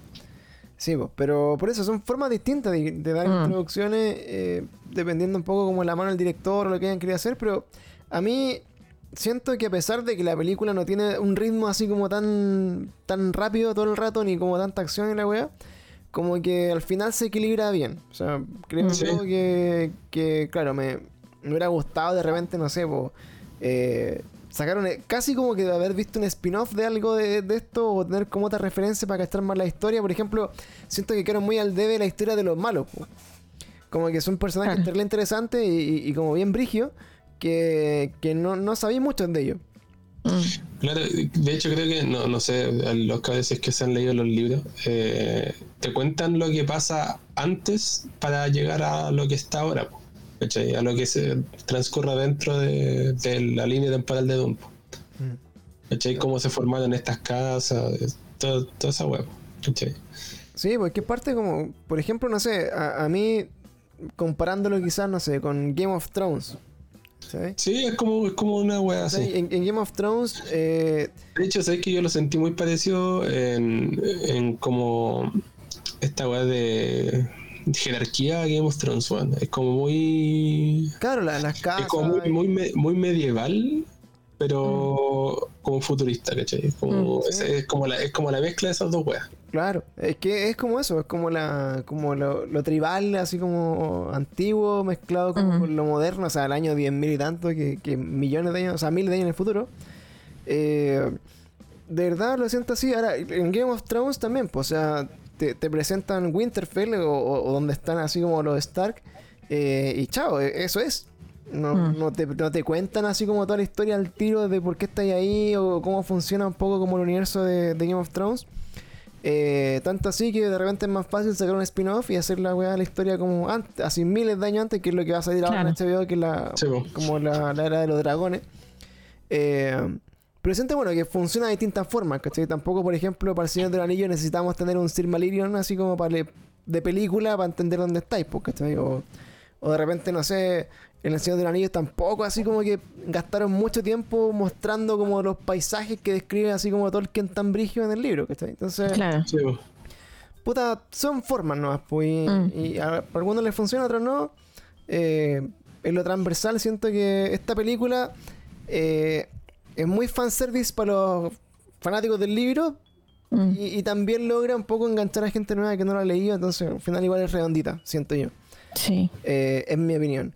Sí, po, pero por eso son formas distintas de, de dar Mm. introducciones, eh, dependiendo un poco como la mano del director o lo que hayan querido hacer, pero a mí siento que a pesar de que la película no tiene un ritmo así como tan, tan rápido todo el rato, ni como tanta acción en la weá, como que al final se equilibra bien. O sea, creo Sí. que, que, claro, me, me hubiera gustado de repente, no sé, po, eh, sacaron casi como que de haber visto un spin-off de algo de, de esto o tener como otra referencia para cachar más la historia. Por ejemplo, siento que quedaron muy al debe la historia de los malos. po. Como que son personajes terrible interesantes y, y- y como bien brigio que, que no, no sabía mucho de ellos. Mm. Claro, de hecho creo que, no, no sé, a los cabezas que se han leído los libros, eh, te cuentan lo que pasa antes para llegar a lo que está ahora, ¿cachai? A lo que se transcurre dentro de, de la línea temporal de Doom. po, ¿Cachai? Cómo se formaron estas casas, todo- toda esa web, ¿cachai? Sí, porque es parte como, por ejemplo, no sé, a, a mí comparándolo quizás, no sé, con Game of Thrones. ¿Sabes? Sí, es como, es como una wea así. En, en Game of Thrones, eh, De hecho, sabes que yo lo sentí muy parecido en, en como esta weá de jerarquía Game of Thrones. Es como muy. claro, la- las casas. Es como muy, muy, me- muy medieval, pero como futurista, ¿cachai? Es como, Mm, es como la, es como la mezcla de esas dos weas. Claro, es que es como eso, es como la como lo, lo tribal, así como antiguo, mezclado con lo moderno, o sea, el año 10.000 y tanto, que, que millones de años, o sea, miles de años en el futuro. Eh, de verdad lo siento así. Ahora, en Game of Thrones también, pues, o sea, te, te presentan Winterfell o, o- o donde están así como los Stark, eh, y chao, e- eso es. No, Mm. no, te, no te cuentan así como toda la historia al tiro de por qué estáis ahí o cómo funciona un poco como el universo de, de Game of Thrones. Eh, tanto así que de repente es más fácil sacar un spin-off y hacer la weá la historia como antes, así miles de años antes, que es lo que va a salir ahora en Claro. HBO, que es la, Sí, como la, la era de los dragones. Eh, pero siento bueno que funciona de distintas formas, ¿cachai? Tampoco, por ejemplo, para el Señor del Anillo necesitamos tener un Silmarillion así como para le- de película para entender dónde estáis, ¿cachai? O, o de repente, no sé, en el Señor del Anillo tampoco así como que gastaron mucho tiempo mostrando como los paisajes que describe así como Tolkien tan brigio en el libro, ¿cachai? Entonces, Claro. Sí, po. puta, son formas nomás, pues, y, Mm. y a, a algunos les funciona, a otros no. Eh, en lo transversal siento que esta película eh, es muy fanservice para los fanáticos del libro Mm. y, y también logra un poco enganchar a gente nueva que no lo ha leído, entonces al final igual es redondita, siento yo, Sí. eh, en mi opinión.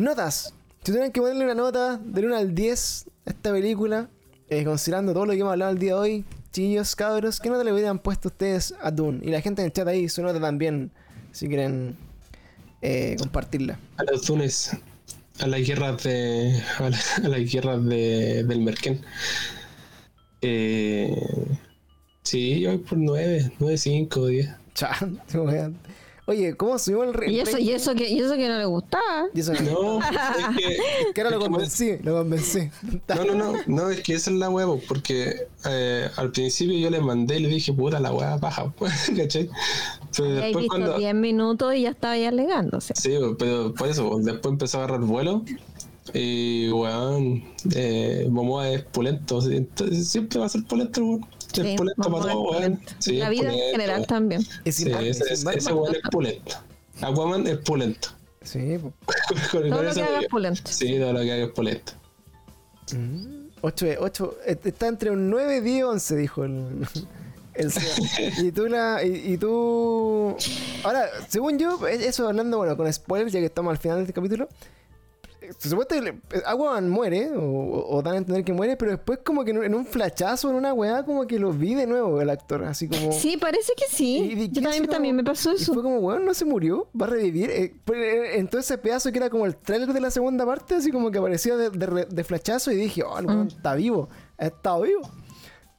Notas. Si tuvieran que ponerle una nota del 1 al 10 a esta película, eh, considerando todo lo que hemos hablado el día de hoy, chillos, cabros, ¿qué nota le hubieran puesto ustedes a Dune? Y la gente en el chat ahí, su nota también, si quieren eh, compartirla. A los Dunes, a las guerras de. a, la- a las guerras de, del Merken. Eh, sí, yo voy por 9, 9, 5, 10. Chan, weón. Oye, ¿cómo subió el re- Y eso, y eso que, y eso que no le gustaba. Y eso que- No, es que. que ahora lo es que- convencí, lo convencí. No, no, no, no, es que esa es la huevo, porque eh, al principio yo le mandé y le dije, puta, la hueá baja, ¿cachai? Pero después visto cuando. 10 minutos y ya estaba ahí alegándose. Sí, pero por eso, pues, después empezó a agarrar vuelo y, weón, eh, Momoa es pulento, sí, entonces siempre va a ser pulento, weón. Es Sí, pulento vamos para todo, weón. pulento. Sí, La es vida en pulento, general weón. también. Es Sí, es sin ese, weón es pulento. Aquaman es pulento. Sí. Con- Todo con lo que haga es pulento. Sí, todo lo que haga es pulento. 8, 8, está entre un 9 y 10 11, dijo el, el y tú la. Y, y tú. Ahora, según yo, eso hablando, bueno, con spoilers, ya que estamos al final de este capítulo. Se supone que Aquaman muere, o, o- dan a entender que muere, pero después, como que en un, en un flachazo, en una weá, como que lo vi de nuevo el actor, así como. Sí, parece que Y- sí. y- y Yo también, como- también me pasó Y eso. fue como, weón, no se murió, va a revivir. Eh, eh, entonces ese pedazo que era como el trailer de la segunda parte, así como que aparecía de, de, de flachazo y dije, oh, el weón Mm. está vivo, ha estado vivo.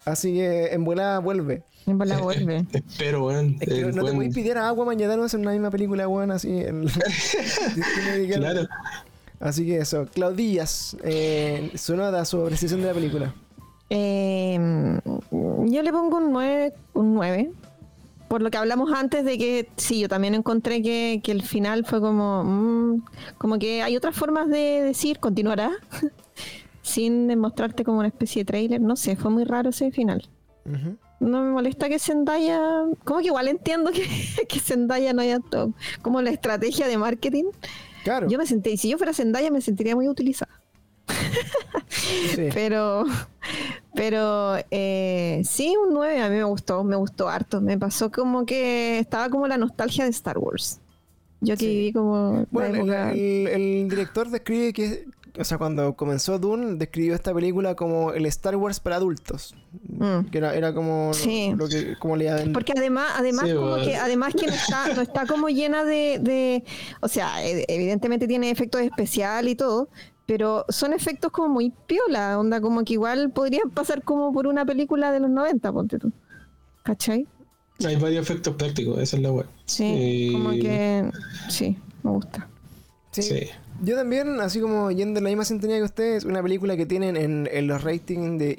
Así que en volada vuelve. En bola vuelve. Espero, weón. Es que no te buen- podéis pedir a Agua mañana no hacer una misma película, weón, así. Claro. Así que eso, Claudillas, eh, su nota, su apreciación de la película. Eh, yo le pongo un 9, un 9. Por lo que hablamos antes de que sí, yo también encontré que, que el final fue como. mm, como que hay otras formas de decir continuará. sin mostrarte como una especie de trailer. No sé, fue muy raro ese final. No me molesta que Zendaya. Como que igual entiendo que, que Zendaya no haya como la estrategia de marketing. Claro. Yo me senté, y si yo fuera Zendaya me sentiría muy utilizada. sí. Pero, pero eh, sí, un 9 a mí me gustó, me gustó harto. Me pasó como que estaba como la nostalgia de Star Wars. Yo que Sí. viví como Bueno, el- el director describe que, o sea, cuando comenzó Dune, describió esta película como el Star Wars para adultos. Mm. Que era, era como Sí. lo que como le. Porque además, además Sí, como que, además que no está, no está como llena de, de- o sea, e- evidentemente tiene efectos especiales y todo, pero son efectos como muy piola, onda como que igual podrían pasar como por una película de los 90, ponte tú. ¿Cachai? Hay varios efectos prácticos, esa es la web. Sí, Y- como que sí, me gusta. Sí. Sí. Yo también, así como yendo en la misma sintonía que ustedes, una película que tienen en, en los ratings de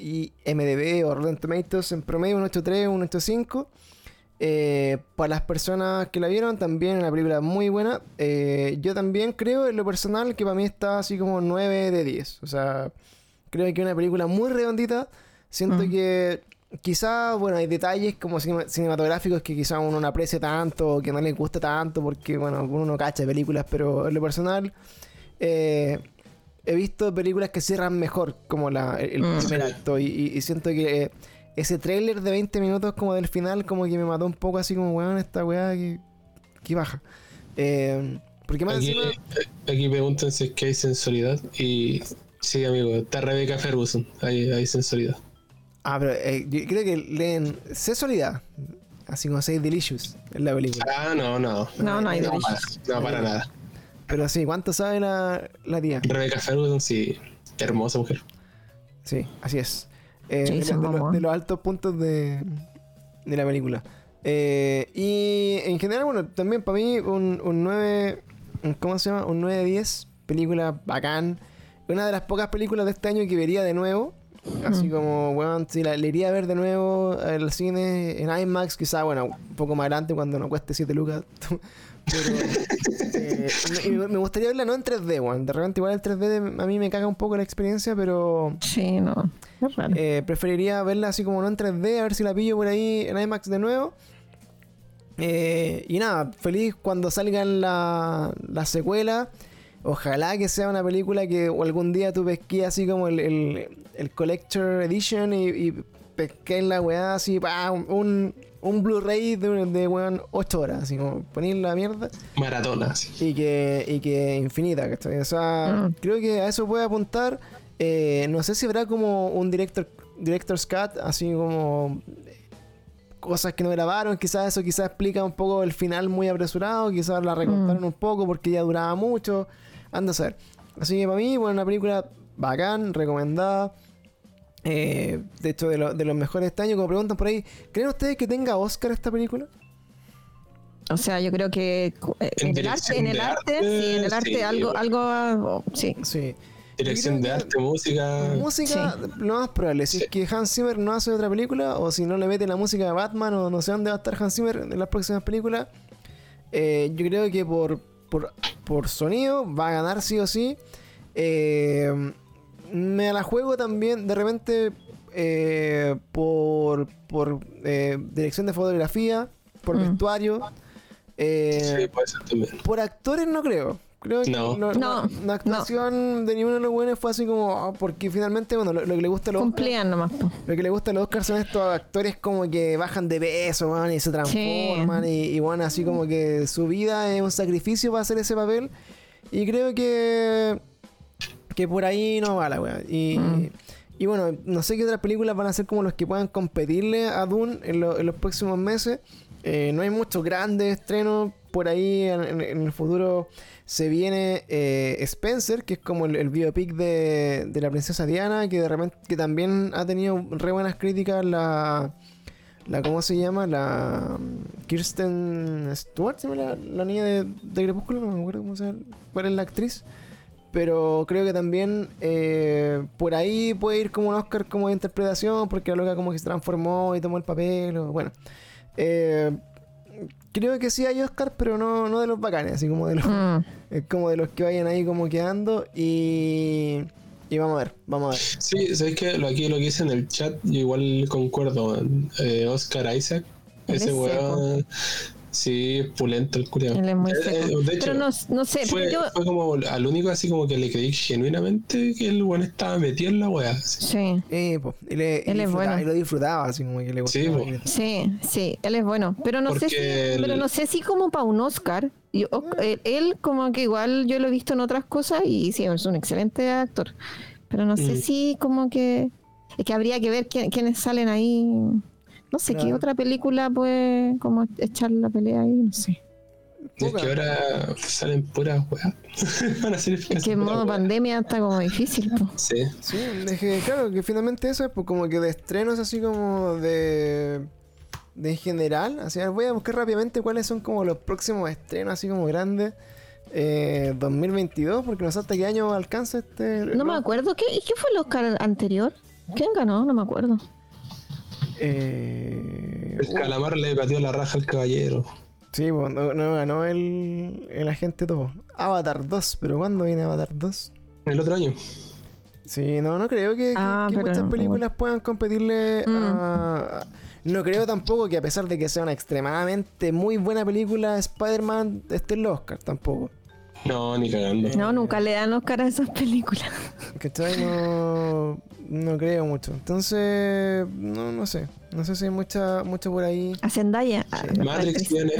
IMDB o Rotten Tomatoes en promedio un 8.3, un 8.5. Eh, para las personas que la vieron, también una película muy buena. Eh, yo también creo, en lo personal, que para mí está así como 9 de 10. O sea, creo que es una película muy redondita. Siento Mm. que quizá, bueno, hay detalles como cinema- cinematográficos que quizá uno no aprecia tanto, o que no le gusta tanto, porque, bueno, uno no cacha películas, pero en lo personal, eh, he visto películas que cierran mejor, como la, el, Mm. primer acto, y, siento que eh, ese tráiler de 20 minutos como del final, como que me mató un poco así como, weón, esta weá que, que baja. Eh, porque más Aquí, encima... aquí preguntan si es que hay sensualidad. Y sí, amigo, está Rebecca Ferguson. Hay, hay sensualidad. Ah, pero eh, yo creo que leen sexualidad, así como Say Delicious en la película. Ah, no, no. No, no hay No, para, no, para nada. Pero sí, ¿cuánto sabe la, la tía? Rebecca Ferguson, sí. Hermosa mujer. Sí, así es. Eh, de, lo- de lo- Momoa. de los altos puntos de, de la película. Eh, y en general, bueno, también para mí un, un 9, un- ¿cómo se llama? Un 9 de 10, película bacán. Una de las pocas películas de este año que vería de nuevo. Así como, bueno, si la, la iría a ver de nuevo al cine en IMAX, quizá, bueno, un poco más adelante cuando no cueste 7 lucas. Pero eh, me, me gustaría verla no en 3D, weón. De repente igual el 3D de- a mí me caga un poco la experiencia, pero Sí, no, es raro. eh, preferiría verla así como no en 3D, a ver si la pillo por ahí en IMAX de nuevo. Eh, y nada, feliz cuando salgan la, la secuela. Ojalá que sea una película que o algún día tú pesqué así como el, el, el Collector Edition y, y pesqué la weá así, pa, un, un Blu-ray de, de weón 8 horas, así como poner la mierda Maratona, sí. y que, y que infinita, ¿cachai? O sea, Mm. creo que a eso puede apuntar. Eh, no sé si habrá como un director, director's cut, así como cosas que no grabaron, quizás eso quizás explica un poco el final muy apresurado, quizás la recortaron Mm. un poco porque ya duraba mucho, anda a ser. Así que para mí, bueno, una película bacán, recomendada. Eh, de hecho, de, lo- de los mejores de este año, como preguntan por ahí, ¿creen ustedes que tenga Oscar esta película? O sea, yo creo que eh, En en, el arte, en el arte, arte, sí, en el arte sí, algo, bueno. algo, sí. Sí. Dirección de arte, música. Música, lo más probable. Si Sí. es que Hans Zimmer no hace otra película, o si no le mete la música de Batman, o no sé dónde va a estar Hans Zimmer en las próximas películas, eh, yo creo que por, por, por sonido va a ganar sí o sí. Eh, me la juego también de repente eh, por, por eh, dirección de fotografía, por Mm. vestuario. eh, Sí, puede ser también. por actores no creo. Creo que No. No, la, actuación de ninguno de los buenos fue así como... ah, porque finalmente, bueno, lo, lo que le gusta a los Oscar, Cumplían nomás. lo que le gusta a los Oscars son estos actores como que bajan de peso, man, y se transforman. Y, y bueno, así como que su vida es un sacrificio para hacer ese papel. Y creo que... Que por ahí no va la weá. Y... Mm. Y bueno, no sé qué otras películas van a ser como los que puedan competirle a Dune en, lo- en los próximos meses. Eh, no hay muchos grandes estrenos por ahí. En, en- en el futuro se viene eh, Spencer, que es como el, el biopic de, de la princesa Diana, que de repente que también ha tenido re buenas críticas. La, la ¿cómo se llama? La mm, Kirsten Stewart, ¿se llama la, la niña de, de Crepúsculo, no me acuerdo cómo se llama, cuál es la actriz. Pero creo que también eh, por ahí puede ir como un Oscar como de interpretación, porque la loca como que se transformó y tomó el papel. o- bueno, Eh, creo que sí hay Oscar, pero no, no de los bacanes, así como de los, Mm. como de los que vayan ahí como quedando. Y, Y vamos a ver, vamos a ver. Sí, sabes que lo, aquí lo que hice en el chat, yo igual concuerdo. eh, Oscar Isaac, ese es weón. Sí, pulento el culiao. Él es muy Eh, seco. eh, de hecho, pero no, no sé, fue, pero yo. fue como al único así como que le creí genuinamente que el weón estaba metido en la wea. Sí, Eh, po, y, le, y Él es bueno. y lo disfrutaba, así como que le Sí, gustaba. sí, sí, él es bueno. Pero no sé si, el- pero no sé si como para un Oscar. Yo- o- él, él como que igual yo lo he visto en otras cosas y sí, es un excelente actor. Pero no sé Mm. si como que. Es que habría que ver quién- quiénes salen ahí. No sé, qué otra película puede como echar la pelea ahí, no sé. Es que ahora salen puras weas. Van a ser Es que en modo pandemia está como difícil. po. Sí. Sí, es que claro, que finalmente eso es pues, como que de estrenos así como de. de en general. Así, voy a buscar rápidamente cuáles son como los próximos estrenos así como grandes. Eh, 2022, porque no sé hasta qué año alcanza este. No me acuerdo. ¿Qué, ¿Qué fue el Oscar anterior? ¿Quién ganó? No me acuerdo. Eh, El uh, calamar le pateó la raja al caballero. sí, pues, no, no ganó el, el agente todo. Avatar 2, pero ¿cuándo viene Avatar 2? El otro año. Sí, no, no creo que, Ah, que muchas no, películas puedan competirle Mm. a... No creo tampoco que a pesar de que sea una extremadamente muy buena película, Spider-Man esté en los Oscar tampoco. No, ni cagando. No, nunca le dan Oscar a esas películas. ¿Cachai? No, no creo mucho. Entonces, no, no sé. No sé si hay mucha, mucho por ahí. A Zendaya. Matrix actriz. viene.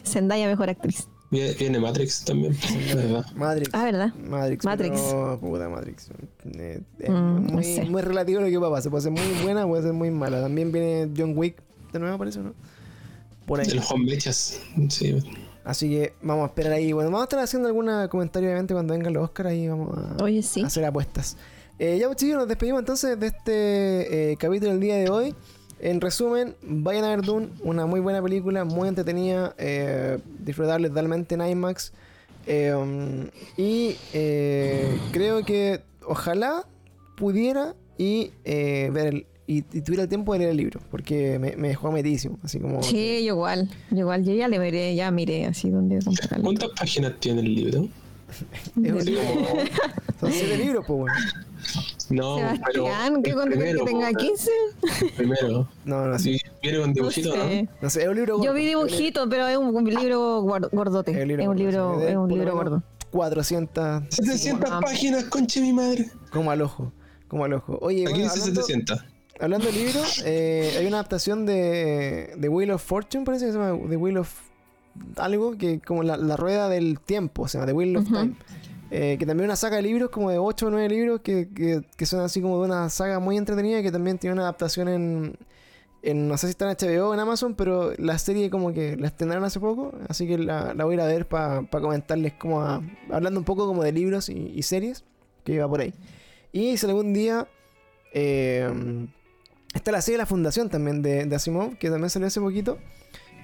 Zendaya, mejor actriz. Viene, Matrix también. ¿verdad? Matrix. Ah, ¿verdad? Matrix. Matrix. pero, puta, Matrix. Eh, es Mm, no muy, sé. muy relativo lo que va a pasar. Puede ser muy buena, puede ser muy mala. También viene John Wick. De nuevo, parece, ¿no? Por ahí. El Juan Mechas. Sí. Así que vamos a esperar ahí. Bueno, vamos a estar haciendo algún comentario, obviamente, cuando vengan los Oscars. Ahí vamos a, Oye, sí. a hacer apuestas. Eh, ya, pues, chicos, nos despedimos entonces de este eh, capítulo del día de hoy. En resumen, vayan a ver Dune, una muy buena película, muy entretenida, eh, disfrutable totalmente en IMAX. Eh, y eh, creo que ojalá pudiera y ver el, y, y tuviera el tiempo de leer el libro, porque me, me dejó metidísimo, así como... Sí, yo igual. Yo igual. Yo ya le miré, ya miré así donde comprarlo. ¿Cuántas páginas tiene el libro? Es un libro, son siete libros, pues bueno. No, Sebastián, ¿qué contra que primero, tenga po, 15? el Primero. No, no, sí. Viene con No dibujito, ¿no? sé. No sé, es un libro Yo gordo. vi dibujitos, pero es un, un libro gordote. Es un libro Es un gordo, libro, es un libro gordo. 400 700 Ah. páginas, conche mi madre. como al ojo. Como al ojo. Oye, Aquí bueno, dice hablando, 700. Hablando de libros, eh, hay una adaptación de, de Wheel of Fortune, parece que se llama The Wheel of algo, que como la, la rueda del tiempo, o sea, The Wheel of. Time. Eh, que también una saga de libros, como de 8 o 9 libros, que, que, que son así como de una saga muy entretenida, que también tiene una adaptación en, en no sé si está en HBO o en Amazon, pero la serie como que la estrenaron hace poco, así que la, la voy a ir a ver para comentarles como a- hablando un poco como de libros y, y series, que iba por ahí. Y si algún día eh, está la serie de la fundación también de, de Asimov, que también salió hace poquito.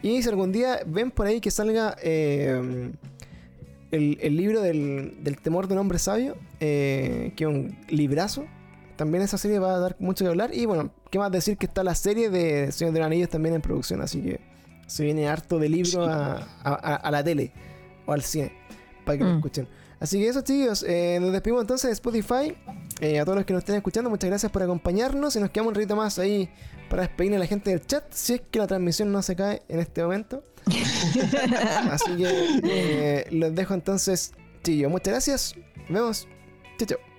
Y si algún día ven por ahí que salga eh, el, el libro del, del temor de un hombre sabio, eh, que es un librazo, también esa serie va a dar mucho que hablar. Y bueno, qué más decir que está la serie de Señor de los Anillos también en producción, así que se viene harto de libro a, a- la tele o al cine para que lo Mm. escuchen. Así que eso, chicos, eh, nos despedimos entonces de Spotify. Eh, a todos los que nos estén escuchando, muchas gracias por acompañarnos. Y nos quedamos un ratito más ahí para despedirnos a la gente del chat, si es que la transmisión no se cae en este momento. Así que eh, los dejo entonces, chicos. Muchas gracias. Nos vemos. Chao, chao.